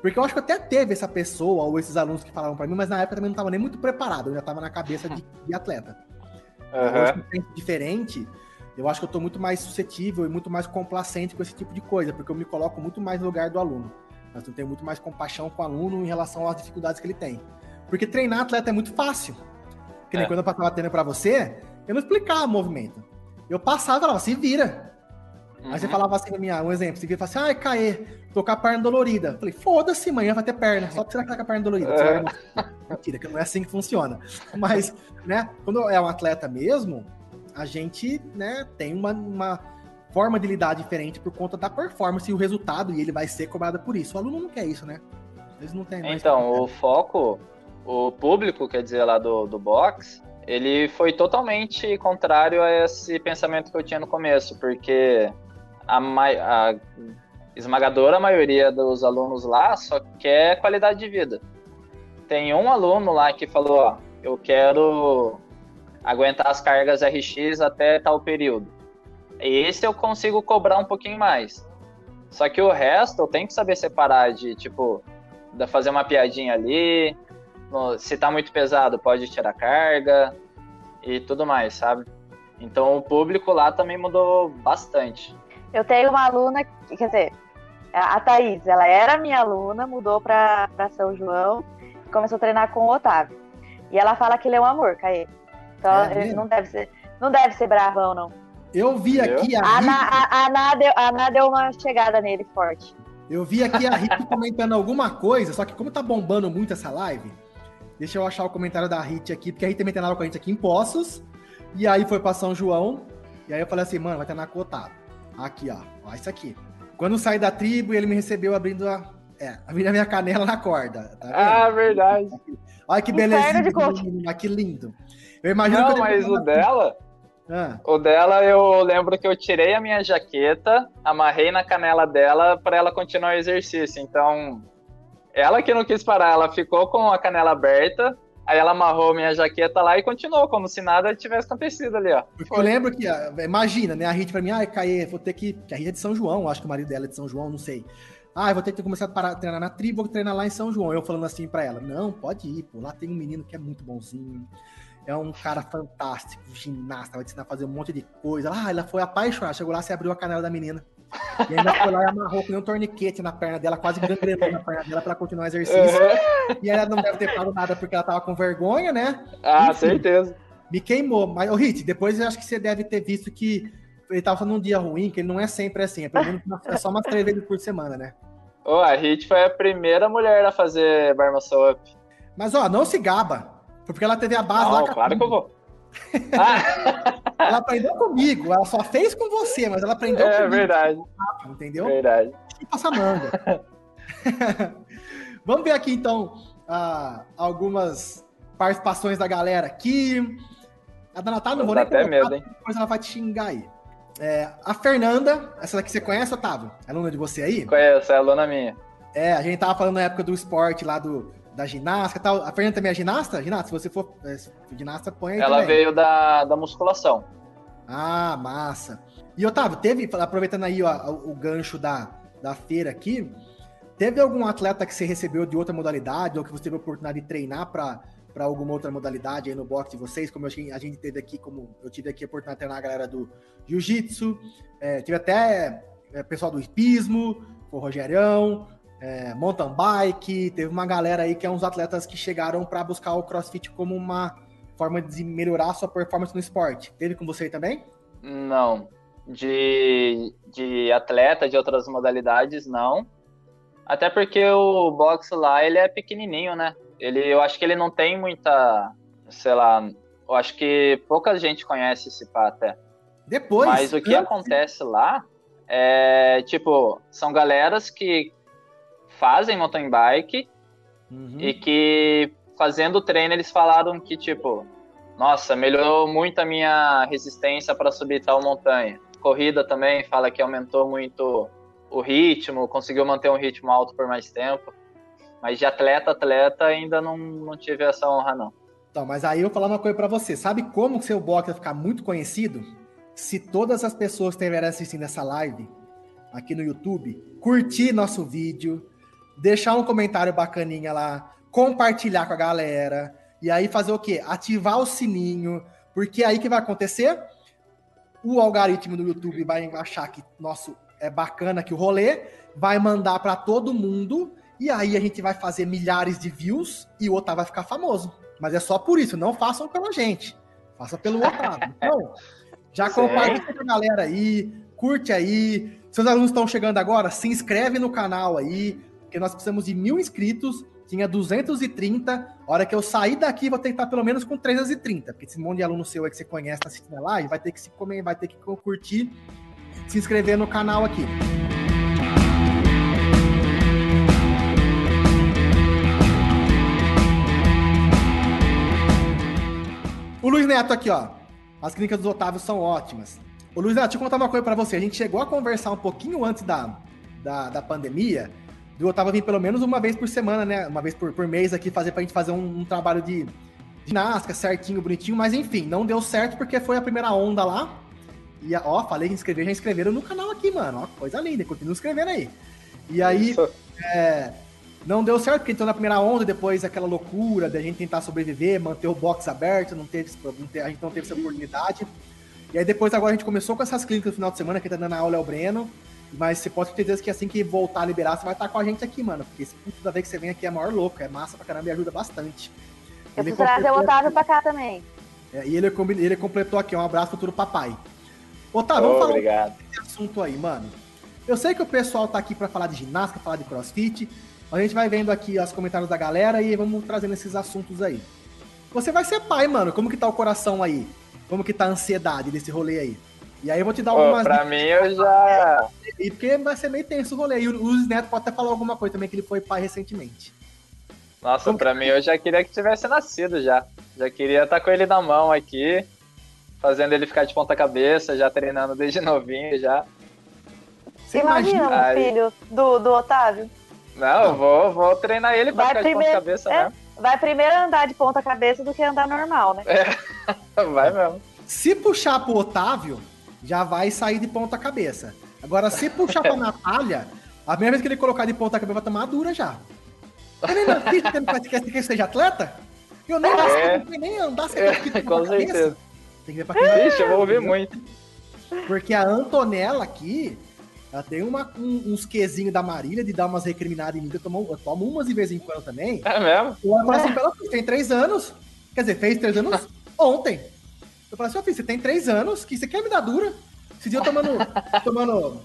Porque eu acho que até teve essa pessoa ou esses alunos que falavam para mim, mas na época também não estava nem muito preparado, eu já estava na cabeça de, [LAUGHS] de atleta. Uhum. Um diferente, eu acho que eu estou muito mais suscetível e muito mais complacente com esse tipo de coisa, porque eu me coloco muito mais no lugar do aluno. Mas eu tenho muito mais compaixão com o aluno em relação às dificuldades que ele tem. Porque treinar atleta é muito fácil. Que nem é. quando eu passava treino para você, eu não explicava o movimento. Eu passava e falava, se vira. Uhum. Aí você falava assim, minha, um exemplo, você via e falava assim, ai, Caê, tô com a perna dolorida. Eu falei, foda-se, manhã vai ter perna, só que você vai estar com a perna dolorida. É. [LAUGHS] Mentira, que não é assim que funciona. Mas, né, quando é um atleta mesmo, a gente, né, tem uma, uma forma de lidar diferente por conta da performance e o resultado, e ele vai ser cobrado por isso. O aluno não quer isso, né? Eles não têm Então, o foco, o público, quer dizer, lá do, do box, ele foi totalmente contrário a esse pensamento que eu tinha no começo, porque a, a esmagadora maioria dos alunos lá só quer qualidade de vida. Tem um aluno lá que falou, ó, eu quero aguentar as cargas RX até tal período. Esse eu consigo cobrar um pouquinho mais. Só que o resto eu tenho que saber separar de, tipo, de fazer uma piadinha ali. Se tá muito pesado, pode tirar carga e tudo mais, sabe? Então o público lá também mudou bastante. Eu tenho uma aluna, quer dizer, a Thaís, ela era minha aluna, mudou para São João e começou a treinar com o Otávio. E ela fala que ele é um amor, Caê. Então é ele não deve ser, não deve ser bravão, não. Eu vi aqui a, a, a, a, Ná deu, a Ná deu uma chegada nele forte. Eu vi aqui a Rit comentando alguma coisa, só que como tá bombando muito essa live, deixa eu achar o comentário da Rit aqui, porque a Rit também tem nada com a gente aqui em Poços, e aí foi pra São João, e aí eu falei assim, mano, vai ter na Cotado. Aqui, ó. Ó, isso aqui. Quando saí da tribo, ele me recebeu abrindo a. É, abrindo a minha canela na corda. Tá ah, verdade. [LAUGHS] Olha que beleza. Que lindo. Eu imagino Não, que eu mas o dela. Ah. O dela, eu lembro que eu tirei a minha jaqueta, amarrei na canela dela para ela continuar o exercício. Então, ela que não quis parar, ela ficou com a canela aberta, Aí ela amarrou minha jaqueta lá e continuou, como se nada tivesse acontecido ali, ó. Porque eu lembro que, ah, imagina, né? A Rit pra mim, ai, Caê, vou ter que. A Rit é de São João, acho que o marido dela é de São João, não sei. Ah, vou ter que começar a parar, treinar na tribo, vou treinar lá em São João. Eu falando assim pra ela: não, pode ir, pô. Lá tem um menino que é muito bonzinho. É um cara fantástico, ginasta, vai te ensinar a fazer um monte de coisa. Ah, ela foi apaixonada. Chegou lá, você abriu a canela da menina. E ainda foi lá e amarrou com um torniquete na perna dela, quase gangrenou na perna dela pra continuar o exercício. Uhum. E ela não deve ter falado nada porque ela tava com vergonha, né? Ah, Enfim, certeza. Me queimou. Mas, ô Rit, depois eu acho que você deve ter visto que ele tava falando um dia ruim, que ele não é sempre assim. É, é só umas três vezes por semana, né? Oh, a Hit foi a primeira mulher a fazer bar muscle up. Mas, ó, não se gaba. Porque ela teve a base não, lá. claro que eu vou. Ah. ela aprendeu comigo. Ela só fez com você, mas ela aprendeu é, comigo. É verdade. Entendeu? Verdade. E passa manga. [LAUGHS] Vamos ver aqui, então, uh, algumas participações da galera aqui. A da Natália, não vou nem até medo, hein? depois ela vai te xingar aí. É, a Fernanda, essa daqui você conhece, Otávio? É aluna de você aí? Conheço, é aluna minha. É, a gente tava falando na época do esporte lá do, da ginástica e tal. A Fernanda também é ginasta? Ginasta, se você for é, ginasta, põe aí Ela também. veio da, da musculação. Ah, massa. E Otávio, teve, aproveitando aí ó, o, o gancho da, da feira aqui, teve algum atleta que você recebeu de outra modalidade ou que você teve a oportunidade de treinar para para alguma outra modalidade aí no box de vocês, como a gente teve aqui, como eu tive aqui a oportunidade de treinar a galera do jiu-jitsu, é, tive até é, pessoal do hipismo, o Rogerão, é, mountain bike, teve uma galera aí que é uns atletas que chegaram para buscar o crossfit como uma forma de melhorar a sua performance no esporte. Teve com você aí também? Não. De, de atleta de outras modalidades, não. Até porque o box lá, ele é pequenininho, né? Ele, eu acho que ele não tem muita, sei lá, eu acho que pouca gente conhece esse pá até. Depois. Mas o que acontece lá é, tipo, são galeras que fazem mountain bike uhum. e que fazendo o treino eles falaram que, tipo, nossa, melhorou muito a minha resistência para subir tal montanha. Corrida também fala que aumentou muito o ritmo, conseguiu manter um ritmo alto por mais tempo. Mas de atleta, atleta, ainda não, não tive essa honra, não. Então, mas aí eu vou falar uma coisa para você. Sabe como seu box vai ficar muito conhecido? Se todas as pessoas que estiverem assistindo essa live aqui no YouTube, curtir nosso vídeo, deixar um comentário bacaninha lá, compartilhar com a galera, e aí fazer o quê? Ativar o sininho, porque aí que vai acontecer? O algoritmo do YouTube vai achar que nosso é bacana que o rolê, vai mandar para todo mundo e aí a gente vai fazer milhares de views e o Otávio vai ficar famoso. Mas é só por isso, não façam pela gente. Faça pelo Otávio. [LAUGHS] Então, já compartilha com a galera aí, curte aí. Seus alunos estão chegando agora, se inscreve no canal aí, porque nós precisamos de mil inscritos. Tinha 230. A hora que eu sair daqui, vou estar pelo menos com 330. Porque esse monte de aluno seu aí que você conhece, tá assistindo a live, vai ter que se comer, vai ter que curtir, se inscrever no canal aqui. O Luiz Neto aqui, ó. As clínicas dos Otávio são ótimas. O Luiz Neto, deixa eu contar uma coisa para você. A gente chegou a conversar um pouquinho antes da, da, da pandemia, do Otávio vir pelo menos uma vez por semana, né? Uma vez por, por mês aqui, fazer pra gente fazer um, um trabalho de ginástica certinho, bonitinho, mas enfim, não deu certo porque foi a primeira onda lá. E, ó, falei que inscrever, já inscreveram no canal aqui, mano. Ó, coisa linda, continua escrevendo aí. E aí, é, não deu certo, porque entrou na primeira onda, depois aquela loucura da gente tentar sobreviver, manter o box aberto, não teve, não a gente não teve essa oportunidade. E aí depois agora a gente começou com essas clínicas no final de semana, que tá dando aula é o Breno. Mas você pode ter certeza que assim que voltar a liberar, você vai estar com a gente aqui, mano. Porque esse toda vez que você vem aqui é maior louco, é massa pra caramba e ajuda bastante. Eu preciso trazer o Otávio pra cá também. É, e ele, ele completou aqui, um abraço futuro papai. Otávio, vamos falar obrigado. desse assunto aí, mano. Eu sei que o pessoal tá aqui para falar de ginástica, falar de crossfit, a gente vai vendo aqui os comentários da galera e vamos trazendo esses assuntos aí. Você vai ser pai, mano. Como que tá o coração aí? Como que tá a ansiedade desse rolê aí? E aí eu vou te dar algumas. Pô, pra mim eu já. E porque vai ser meio tenso o rolê. E o Luiz Neto pode até falar alguma coisa também, que ele foi pai recentemente. Nossa, Como pra que... mim eu já queria que tivesse nascido já. Já queria estar tá com ele na mão aqui, fazendo ele ficar de ponta cabeça, já treinando desde [LAUGHS] novinho já. Você imagina, imagina o filho do, do Otávio? Não, eu vou, vou treinar ele pra vai ficar primeiro, de ponta cabeça é, mesmo. Vai primeiro andar de ponta cabeça do que andar normal, né? [LAUGHS] É, vai mesmo. Se puxar pro Otávio, já vai sair de ponta cabeça. Agora, se puxar pra [LAUGHS] Natália, a primeira vez que ele colocar de ponta cabeça vai tomar dura já. Eu nem nasci que quer seja atleta? Eu nem nasci, é. nem andar sem é, Com certeza. Tem que ver pra quem Ixi, eu vou ouvir muito. Porque a Antonella aqui, Ela tem uma, um, uns quezinhos da Marília de dar umas recriminadas em mim, que eu tomo, eu tomo umas de vez em quando também. É mesmo? E ela fala assim, pela tem três anos. Quer dizer, fez três anos [LAUGHS] ontem. Eu falei assim, ô filho, você tem três anos, que você quer me dar dura? Esse dia eu tomando. [LAUGHS] tomando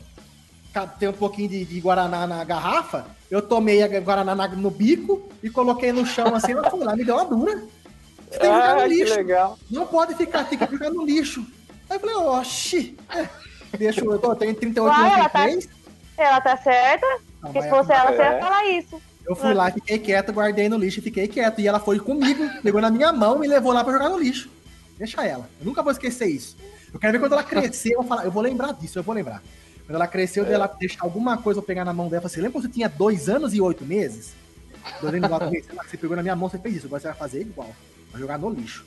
tem um pouquinho de, de, Guaraná na garrafa, eu tomei a Guaraná na, no bico e coloquei no chão assim, ela foi lá, me deu uma dura. Você tem que jogar no ah, lixo. legal. Não pode ficar, tem que ficar no lixo. Aí eu falei, oxi, é, [LAUGHS] deixa eu, eu tenho 38 anos. Ela, tá, ela tá certa, não, porque se fosse ela, você ia falar isso. Eu fui lá, fiquei quieto, guardei no lixo e fiquei quieto. E ela foi comigo, pegou na minha mão e levou lá pra jogar no lixo. Deixa ela. Eu nunca vou esquecer isso. Eu quero ver quando ela crescer, eu vou, falar, eu vou lembrar disso, eu vou lembrar. Quando ela cresceu, é. ela deixar alguma coisa eu pegar na mão dela. Você lembra quando você tinha dois anos e oito meses? Dois anos e meses, você pegou na minha mão, você fez isso. Agora você vai fazer igual. Vai jogar no lixo.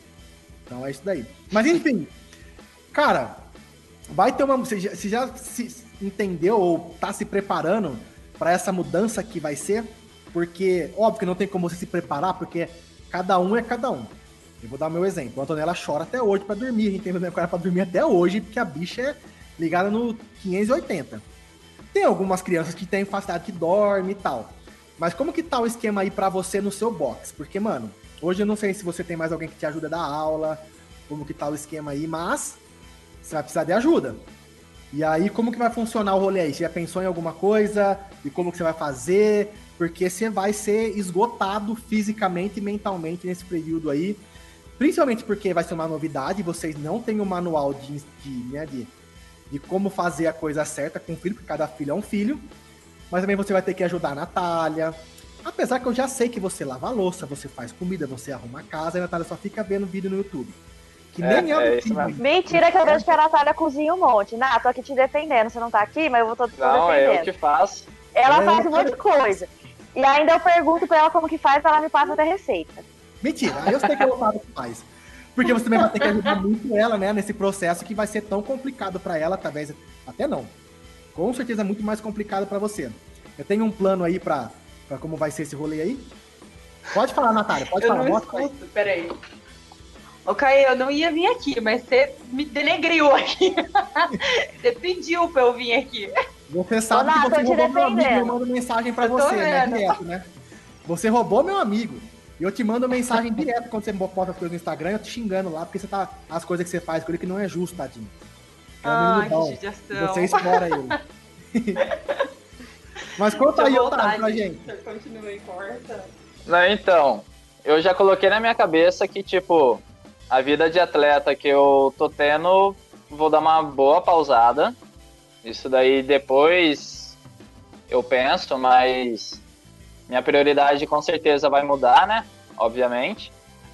Então é isso daí. Mas enfim, cara, vai ter uma. Você já, você já se entendeu ou tá se preparando para essa mudança que vai ser? Porque, óbvio que não tem como você se preparar, porque cada um é cada um. Eu vou dar meu exemplo. A Antonella chora até hoje para dormir. A gente tem cara pra dormir até hoje, porque a bicha é ligada no 580. Tem algumas crianças que têm facilidade que dorme e tal. Mas como que tá o esquema aí para você no seu box? Porque, mano, hoje eu não sei se você tem mais alguém que te ajuda a dar aula, como que tá o esquema aí, mas você vai precisar de ajuda. E aí, como que vai funcionar o rolê aí? Você já pensou em alguma coisa? E como que você vai fazer? Porque você vai ser esgotado fisicamente e mentalmente nesse período aí. Principalmente porque vai ser uma novidade, vocês não têm um manual de, de, né, de, de como fazer a coisa certa com o filho, porque cada filho é um filho. Mas também você vai ter que ajudar a Natália. Apesar que eu já sei que você lava a louça, você faz comida, você arruma a casa, e a Natália só fica vendo vídeo no YouTube. Que é, nem é, é isso Mentira que eu vejo que a Natália cozinha um monte. Nath, tô aqui te defendendo. Você não tá aqui, mas eu vou tô, tô não, defendendo. Não, é eu que faço. Ela é. faz um monte de coisa. E ainda eu pergunto pra ela como que faz, ela me passa até receita. Mentira, eu sei que ela sabe o que faz. Porque você também vai ter que ajudar muito ela, né, nesse processo que vai ser tão complicado para ela, talvez até não. Com certeza muito mais complicado para você. Eu tenho um plano aí para como vai ser esse rolê aí. Pode falar, Natália, pode eu falar. Não escuto, peraí. Ô, Caio, eu não ia vir aqui, mas você me denegriu aqui. [LAUGHS] você pediu pra eu vir aqui. Você sabe Olá, que você roubou meu amigo e eu mando mensagem pra você, né? Direto, né? Você roubou meu amigo. E eu te mando mensagem direto quando você posta as coisas no Instagram, eu te xingando lá, porque você tá. As coisas que você faz com ele que não é justo, tadinho. É Ai, que. Você explora ele. [LAUGHS] Mas conta aí, Otávio, pra gente. Continua aí, corta. Não, então, eu já coloquei na minha cabeça que, tipo, a vida de atleta que eu tô tendo, vou dar uma boa pausada. Isso daí depois eu penso, mas minha prioridade com certeza vai mudar, né? Obviamente.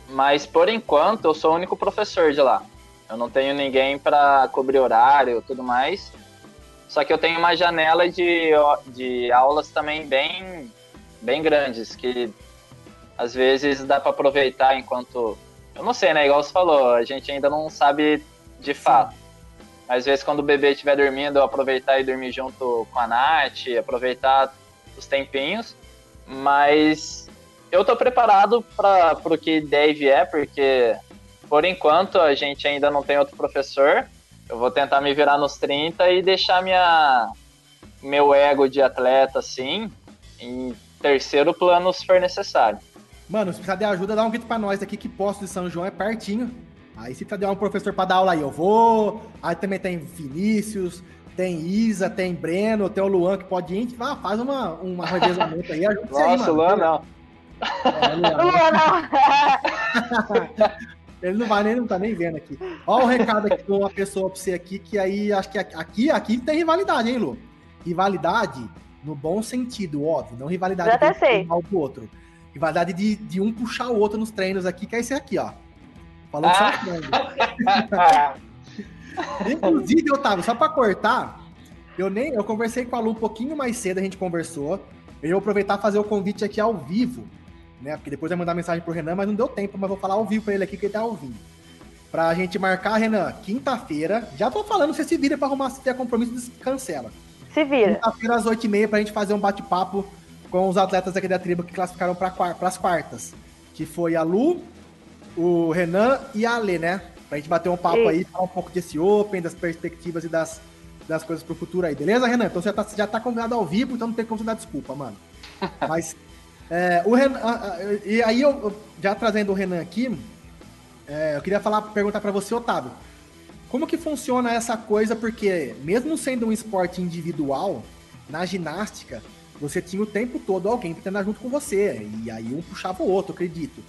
Mas por enquanto eu sou o único professor de lá. Eu não tenho ninguém para cobrir horário e tudo mais. Só que eu tenho uma janela de, de aulas também bem, bem grandes, que às vezes dá para aproveitar enquanto. Eu não sei, né? Igual você falou, a gente ainda não sabe de fato. Às vezes quando o bebê estiver dormindo, eu aproveitar e dormir junto com a Nath, aproveitar os tempinhos. Mas eu tô preparado para o que deve é, porque por enquanto a gente ainda não tem outro professor. Eu vou tentar me virar nos 30 e deixar minha meu ego de atleta assim em terceiro plano se for necessário. Mano, se precisar de ajuda, dá um grito pra nós aqui que Posto de São João é pertinho. Aí se precisar de um professor pra dar aula aí, eu vou. Aí também tem Vinícius, tem Isa, tem Breno, tem o Luan que pode ir, ah, faz uma, uma revezamento aí, ajuda Nossa, aí, mano. Luan não. É, Luan não. [LAUGHS] Ele não vai nem, não tá nem vendo aqui. Ó o recado aqui de uma pessoa pra você aqui, que aí acho que aqui, aqui tem rivalidade, hein, Lu? Rivalidade no bom sentido, óbvio. Não rivalidade de um sei. pro outro. Rivalidade de, de um puxar o outro nos treinos aqui, que é esse aqui, ó. Falou ah. [LAUGHS] [LAUGHS] Inclusive, Otávio, só para cortar, eu nem eu conversei com a Lu um pouquinho mais cedo, a gente conversou. Eu vou aproveitar e fazer o convite aqui ao vivo, né? Porque depois vai mandar mensagem pro Renan, mas não deu tempo, mas vou falar ao vivo para ele aqui que ele tá ouvindo. Pra gente marcar, Renan, quinta-feira. Já tô falando, você se vira pra arrumar, se tiver compromisso, cancela. Se vira. Quinta-feira às 8h30 pra gente fazer um bate-papo com os atletas aqui da tribo que classificaram para as quartas. Que foi a Lu, o Renan e a Ale, né? Pra gente bater um papo aí, falar um pouco desse Open, das perspectivas e das das coisas pro futuro aí, beleza, Renan? Então você já tá, já tá convidado ao vivo, então não tem como você dar desculpa, mano. [LAUGHS] Mas, é, o Renan, e aí eu, já trazendo o Renan aqui, é, eu queria falar, perguntar para você, Otávio, como que funciona essa coisa? Porque mesmo sendo um esporte individual, na ginástica, você tinha o tempo todo alguém treinar junto com você, e aí um puxava o outro, acredito.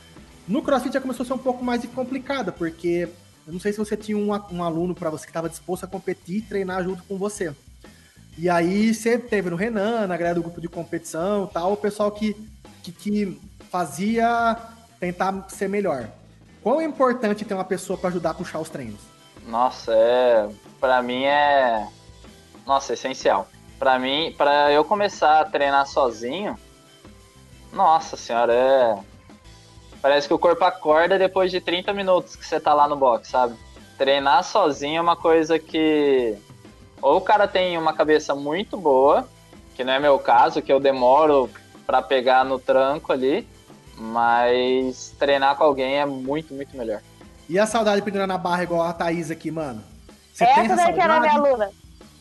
No CrossFit já começou a ser um pouco mais complicado, porque eu não sei se você tinha um, um aluno para você que estava disposto a competir e treinar junto com você. E aí você teve no Renan, na galera do grupo de competição tal, o pessoal que, que, que fazia tentar ser melhor. Quão é importante ter uma pessoa para ajudar a puxar os treinos? Nossa, é. Pra mim é. Nossa, é essencial. Pra mim, pra eu começar a treinar sozinho, nossa senhora, é Parece que o corpo acorda depois de 30 minutos que você tá lá no box, sabe? Treinar sozinho é uma coisa que. Ou o cara tem uma cabeça muito boa, que não é meu caso, que eu demoro para pegar no tranco ali, mas treinar com alguém é muito, muito melhor. E a saudade de pendurar na barra igual a Thaís aqui, mano? Você essa tem daí que era minha aluna.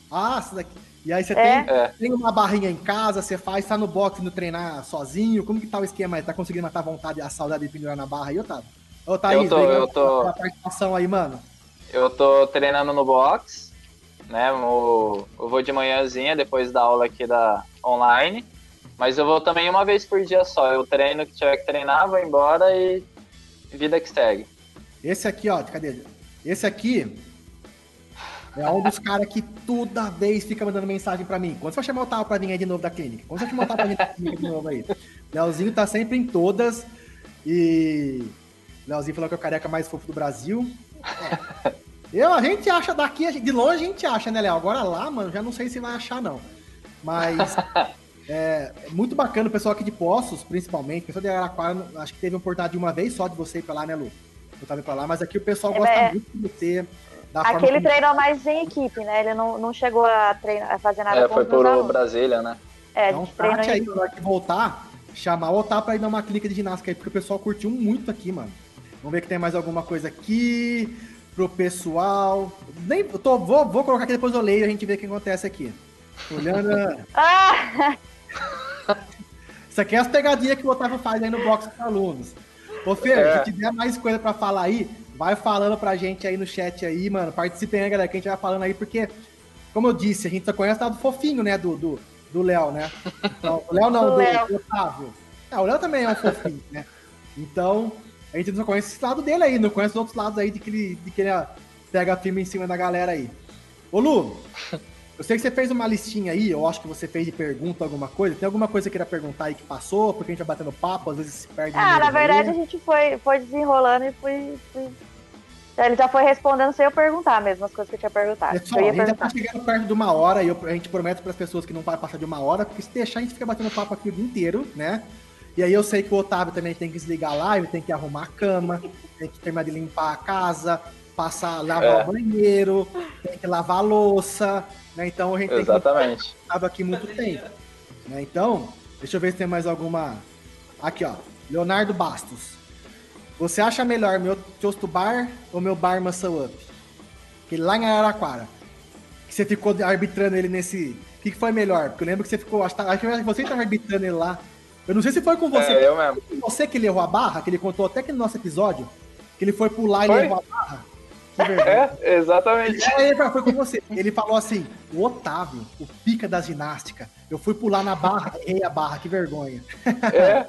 Ah, essa daqui. E aí você é. tem, é. tem uma barrinha em casa, você faz, tá no box indo treinar sozinho. Como que tá o esquema aí? Tá conseguindo matar a vontade, a saudade de pendurar na barra aí, Otávio? Ô, Thaís, eu tô, eu tô... A participação aí, mano. Eu tô treinando no box, né? Eu, eu vou de manhãzinha, depois da aula aqui da online. Mas eu vou também uma vez por dia só. Eu treino que tiver que treinar, vou embora e vida que segue. Esse aqui, ó, cadê? Esse aqui é um dos caras que toda vez fica mandando mensagem pra mim. Quando você vai chamar o Tal pra vir aí de novo da clínica? Quando você vai chamar o Tal pra vir da clínica de novo aí? Leozinho tá sempre em todas. E. Leozinho falou que é o careca mais fofo do Brasil. É. Eu, a gente acha daqui, de longe a gente acha, né, Léo? Agora lá, mano, já não sei se vai achar, não. Mas. É, muito bacana o pessoal aqui de Poços, principalmente. O pessoal de Araraquara, acho que teve a oportunidade de uma vez só de você ir pra lá, né, Lu? Eu tava pra lá, mas aqui o pessoal gosta é, muito de você Aquele como... treinou mais em equipe, né? Ele não, não chegou a, treinar, a fazer nada é, com foi por alunos. Brasília, né? É, então, trate aí, na hora que voltar, chamar o Otá pra ir dar uma clínica de ginástica aí, porque o pessoal curtiu muito aqui, mano. Vamos ver que tem mais alguma coisa aqui pro pessoal. Nem, tô, vou, vou colocar aqui depois eu leio e a gente vê o que acontece aqui. Olhando. [LAUGHS] ah! Isso aqui é as pegadinhas que o Otávio faz aí no box com alunos. Ô, Fer, é. se tiver mais coisa pra falar aí, vai falando pra gente aí no chat aí, mano. Participem aí, galera, que a gente vai falando aí, porque, como eu disse, a gente só conhece o do fofinho, né? Do Léo, do, Léo, né? Então, o Léo não, [LAUGHS] do, do Otávio. Ah, o Léo também é um fofinho, né? Então, a gente só conhece esse lado dele aí, não conhece os outros lados aí de que ele, de que ele pega firme em cima da galera aí. Ô, Lu, eu sei que você fez uma listinha aí, eu acho que você fez de pergunta alguma coisa. Tem alguma coisa que queira perguntar aí que passou? Porque a gente vai batendo papo, às vezes se perde. Ah, na verdade aí. a gente foi, foi desenrolando e foi, foi ele já foi respondendo sem eu perguntar mesmo as coisas que eu tinha perguntado. Pessoal, eu a gente já tá chegando perto de uma hora e eu, a gente promete para as pessoas que não vai passar de uma hora, porque se deixar a gente fica batendo papo aqui o dia inteiro, né? E aí eu sei que o Otávio também tem que desligar a live, tem que arrumar a cama, [LAUGHS] tem que terminar de limpar a casa, passar, lavar é. o banheiro, tem que lavar a louça, né? Então a gente Exatamente. tem que estar aqui muito tempo. Né? Então, deixa eu ver se tem mais alguma. Aqui, ó. Leonardo Bastos. Você acha melhor meu Toast Bar ou meu Bar Muscle Up? Que lá em Araraquara. Que você ficou arbitrando ele nesse. O que, que foi melhor? Porque eu lembro que você ficou. Acho, acho que você estava arbitrando ele lá. Eu não sei se foi com você. É, eu mesmo. Foi você que ele errou a barra, que ele contou até que no nosso episódio. Que ele foi pular e errou a barra. É, exatamente. É, foi com você. Ele falou assim: o Otávio, o pica da ginástica, eu fui pular na barra, errei a barra, que vergonha. É.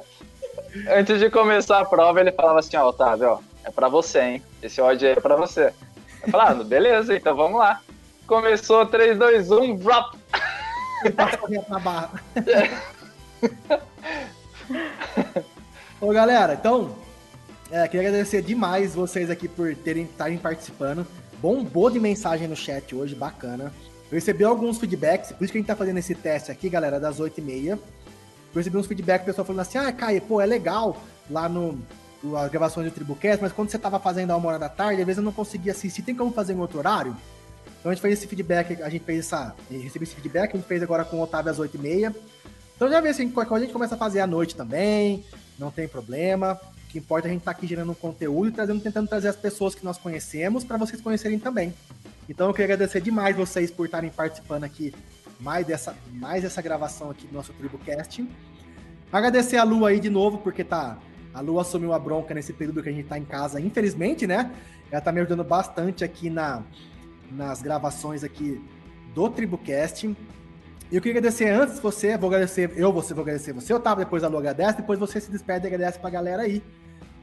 Antes de começar a prova, ele falava assim, ó, Otávio, ó, é pra você, hein? Esse ódio é pra você. Eu falava, ah, beleza, então vamos lá. Começou 3, 2, 1, drop! na barra. [LAUGHS] Ô, galera, então, é, queria agradecer demais vocês aqui por terem estarem participando. Bombou de mensagem no chat hoje, bacana. Eu recebi alguns feedbacks, por isso que a gente tá fazendo esse teste aqui, galera, das 8h30. Eu recebi uns feedback, o pessoal falando assim, ah, Caio, pô, é legal lá no, no as gravações do Tribucast, mas quando você tava fazendo a uma hora da tarde, às vezes eu não conseguia assistir. Tem como fazer em outro horário? Então a gente fez esse feedback, a gente fez essa. Recebi esse feedback, a gente fez agora com o Otávio às 8h30. Então já vê assim, qualquer a gente começa a fazer à noite também, não tem problema. Que importa é a gente estar tá aqui gerando um conteúdo e trazendo, tentando trazer as pessoas que nós conhecemos para vocês conhecerem também. Então eu queria agradecer demais vocês por estarem participando aqui mais dessa, mais essa gravação aqui do nosso TribuCast. Agradecer a Lu aí de novo, porque tá. A Lu assumiu a bronca nesse período que a gente tá em casa, infelizmente, né? Ela tá me ajudando bastante aqui na, nas gravações aqui do TribuCast. E eu queria agradecer antes você, vou agradecer, eu você, vou agradecer você, Otávio, depois a Lu agradece, depois você se despede e agradece pra galera aí.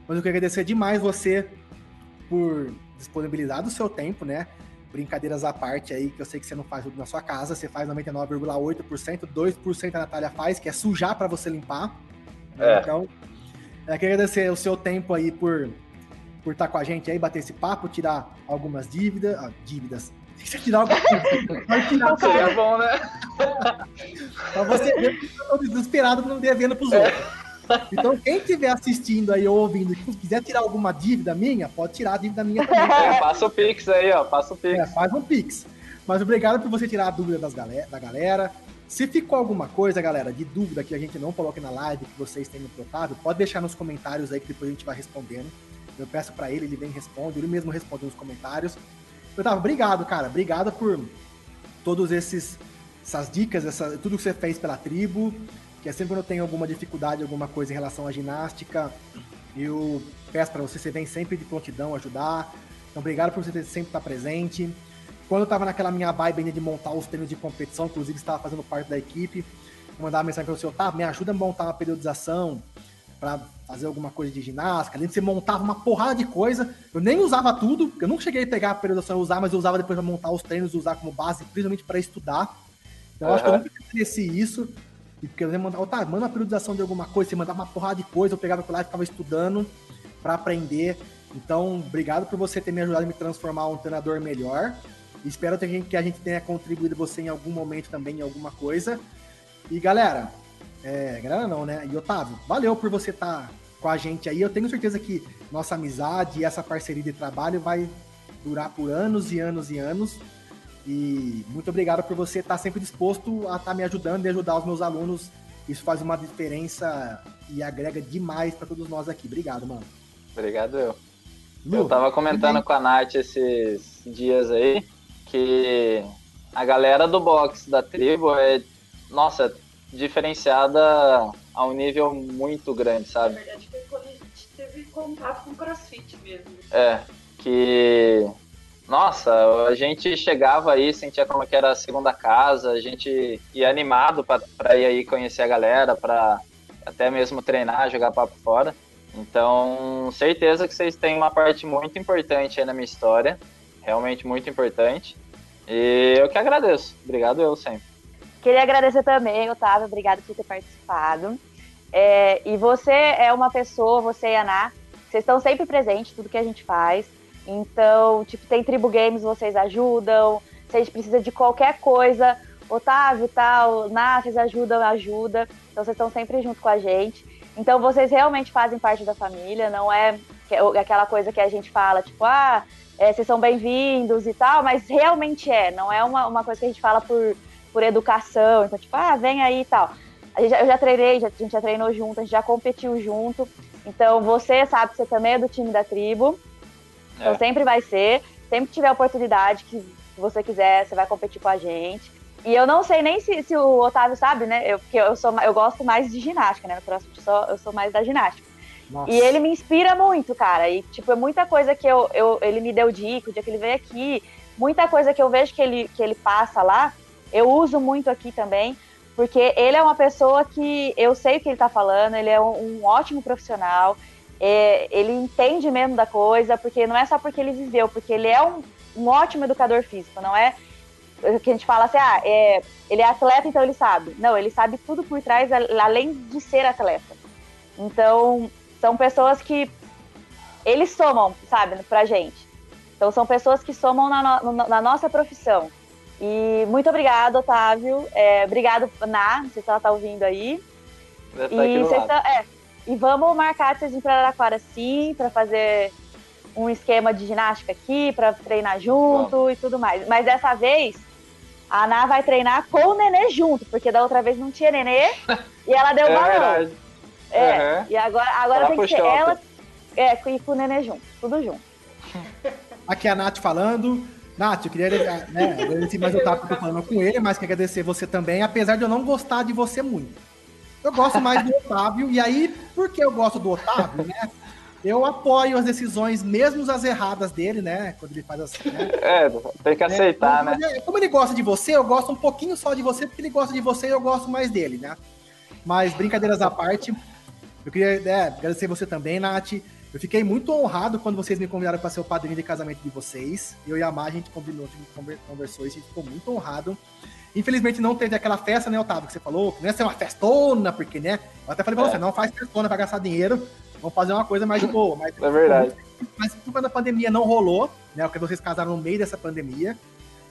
Mas eu queria agradecer demais você por disponibilizar do seu tempo, né? Brincadeiras à parte aí, que eu sei que você não faz tudo na sua casa, você faz 99,8%, 2% a Natália faz, que é sujar para você limpar. Né? É. Então, eu queria agradecer o seu tempo aí por por estar com a gente aí, bater esse papo, tirar algumas dívidas. Ah, dívidas. Você tirar algumas tirar. Seria bom, né? pra você ver que eu tô desesperado não devendo pros outros. Então, quem estiver assistindo aí ou ouvindo e quiser tirar alguma dívida minha, pode tirar a dívida minha também. É, [LAUGHS] passa o Pix aí, ó. Passa o Pix. É, faz um Pix. Mas obrigado por você tirar a dúvida das galera, da galera. Se ficou alguma coisa, galera, de dúvida que a gente não coloque na live, que vocês têm no Otávio, pode deixar nos comentários aí que depois a gente vai respondendo. Eu peço para ele, ele vem e responde, ele mesmo responde nos comentários. Otávio, obrigado, cara. Obrigado por todos esses essas dicas, essa, tudo que você fez pela tribo que é sempre quando eu tenho alguma dificuldade, alguma coisa em relação à ginástica, eu peço para você, você vem sempre de prontidão ajudar. Então, obrigado por você sempre estar presente. Quando eu estava naquela minha vibe de montar os treinos de competição, inclusive estava fazendo parte da equipe, eu mandava mensagem para você, Otávio, me ajuda a montar uma periodização para fazer alguma coisa de ginástica. Além de você montava uma porrada de coisa, eu nem usava tudo, eu nunca cheguei a pegar a periodização e usar, mas eu usava depois para montar os treinos, usar como base, principalmente para estudar. Então, uhum. acho que eu nunca conheci isso. E porque eu mandava, tá, manda uma periodização de alguma coisa, você mandava uma porrada de coisa, eu pegava aquilo lá e ficava estudando para aprender. Então, obrigado por você ter me ajudado a me transformar um treinador melhor. Espero que a gente tenha contribuído você em algum momento também em alguma coisa. E galera, é, galera não, né? E Otávio, valeu por você estar tá com a gente aí. Eu tenho certeza que nossa amizade e essa parceria de trabalho vai durar por anos e anos e anos. E muito obrigado por você estar sempre disposto a estar me ajudando e ajudar os meus alunos. Isso faz uma diferença e agrega demais para todos nós aqui. Obrigado, mano. Obrigado eu. Lu, eu tava comentando com a Nath esses dias aí que a galera do box da tribo é, nossa, diferenciada a um nível muito grande, sabe? Na verdade, foi quando a gente teve contato com o crossfit mesmo. É, que nossa, a gente chegava aí, sentia como que era a segunda casa, a gente ia animado para ir aí conhecer a galera, para até mesmo treinar, jogar papo fora. Então, certeza que vocês têm uma parte muito importante aí na minha história, realmente muito importante. E eu que agradeço. Obrigado eu sempre. Queria agradecer também, Otávio, obrigado por ter participado. É, e você é uma pessoa, você e a Ana, vocês estão sempre presentes tudo que a gente faz. Então, tipo, tem Tribo Games, vocês ajudam. Se a gente precisa de qualquer coisa, Otávio tal, Ná, vocês ajudam, ajuda. Então, vocês estão sempre junto com a gente. Então, vocês realmente fazem parte da família, não é aquela coisa que a gente fala, tipo, ah, é, vocês são bem-vindos e tal, mas realmente é, não é uma, uma coisa que a gente fala por, por educação, então, tipo, ah, vem aí e tal. A gente, eu já treinei, já, a gente já treinou junto, a gente já competiu junto. Então, você sabe que você também é do time da tribo. Então é. sempre vai ser. Sempre que tiver oportunidade que você quiser, você vai competir com a gente. E eu não sei nem se, se o Otávio sabe, né? Eu, porque eu, sou, eu gosto mais de ginástica, né? No próximo só, eu sou mais da ginástica. Nossa. E ele me inspira muito, cara. E, tipo, é muita coisa que eu, eu, ele me deu dica, o dia que ele veio aqui. Muita coisa que eu vejo que ele, que ele passa lá, eu uso muito aqui também. Porque ele é uma pessoa que eu sei o que ele tá falando, ele é um, um ótimo profissional é, ele entende mesmo da coisa, porque não é só porque ele viveu, porque ele é um, um ótimo educador físico, não é que a gente fala assim, ah, é, ele é atleta, então ele sabe. Não, ele sabe tudo por trás, além de ser atleta. Então, são pessoas que eles somam, sabe, pra gente. Então, são pessoas que somam na, no, na nossa profissão. E muito obrigado, Otávio. É, obrigado, Ná, não sei se ela tá ouvindo aí. Deve e vocês tá, é, e vamos marcar de vocês ir para Araraquara sim, para fazer um esquema de ginástica aqui, para treinar junto e tudo mais. Mas dessa vez, a Ana vai treinar com o nenê junto, porque da outra vez não tinha nenê [LAUGHS] e ela deu é balão. É, uhum. e agora, agora tem que ser ela é, e com o nenê junto, tudo junto. [LAUGHS] Aqui é a Nath falando. Nath, eu queria né, agradecer mais o tapo que eu tô falando com ele, mas quero agradecer você também, apesar de eu não gostar de você muito. Eu gosto mais do Otávio, e aí, por que eu gosto do Otávio, né? Eu apoio as decisões, mesmo as erradas dele, né? Quando ele faz assim. Né? É, tem que aceitar, é, né? Como ele gosta de você, eu gosto um pouquinho só de você, porque ele gosta de você e eu gosto mais dele, né? Mas brincadeiras à parte, eu queria é, agradecer você também, Nath. Eu fiquei muito honrado quando vocês me convidaram para ser o padrinho de casamento de vocês. Eu e a Mar, a gente combinou, a gente conversou isso, a gente ficou muito honrado. Infelizmente não teve aquela festa, né, Otávio, que você falou, que não ia ser uma festona, porque, né? Eu até falei pra é. você, não faz festona pra gastar dinheiro, vamos fazer uma coisa mais de boa. Mas, é verdade. Mas quando a pandemia não rolou, né, porque vocês casaram no meio dessa pandemia,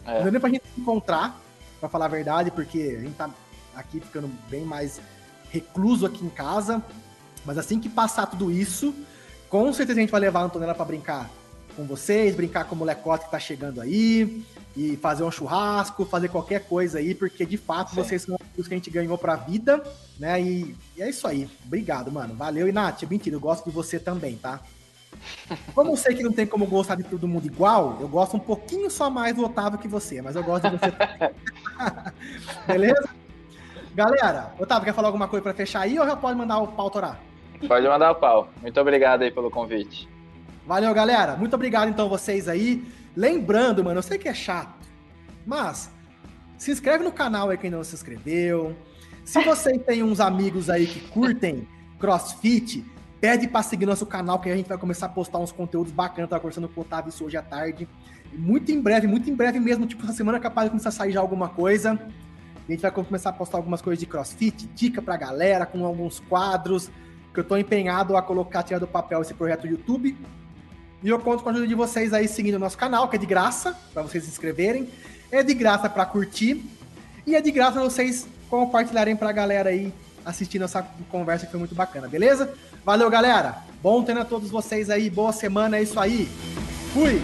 é. não deu nem pra gente se encontrar, pra falar a verdade, porque a gente tá aqui ficando bem mais recluso aqui em casa. Mas assim que passar tudo isso, com certeza a gente vai levar a Antonella para brincar com vocês, brincar com o molecote que tá chegando aí, e fazer um churrasco, fazer qualquer coisa aí, porque de fato Sim. vocês são os que a gente ganhou pra vida, né? E, e, é isso aí. Obrigado, mano. Valeu. E Nath, mentira, eu gosto de você também, tá? [LAUGHS] Como eu sei que não tem como gostar de todo mundo igual, eu gosto um pouquinho só mais do Otávio que você, mas eu gosto de você também. [LAUGHS] Beleza? Galera, Otávio, quer falar alguma coisa para fechar aí ou já pode mandar o pau torar? Pode mandar o pau. Muito obrigado aí pelo convite. Valeu, galera. Muito obrigado, então, vocês aí. Lembrando, mano, eu sei que é chato, mas se inscreve no canal aí quem não se inscreveu. Se você [LAUGHS] tem uns amigos aí que curtem crossfit, pede pra seguir nosso canal que a gente vai começar a postar uns conteúdos bacanas. Tava conversando com o Otávio isso hoje à tarde. Muito em breve, muito em breve mesmo, tipo, essa semana é capaz de começar a sair já alguma coisa. A gente vai começar a postar algumas coisas de crossfit, dica pra galera, com alguns quadros, que eu tô empenhado a colocar, tirar do papel esse projeto YouTube. E eu conto com a ajuda de vocês aí seguindo o nosso canal, que é de graça, para vocês se inscreverem. É de graça para curtir. E é de graça vocês compartilharem pra galera aí assistindo essa conversa que foi muito bacana, beleza? Valeu, galera. Bom treino a todos vocês aí. Boa semana, é isso aí. Fui!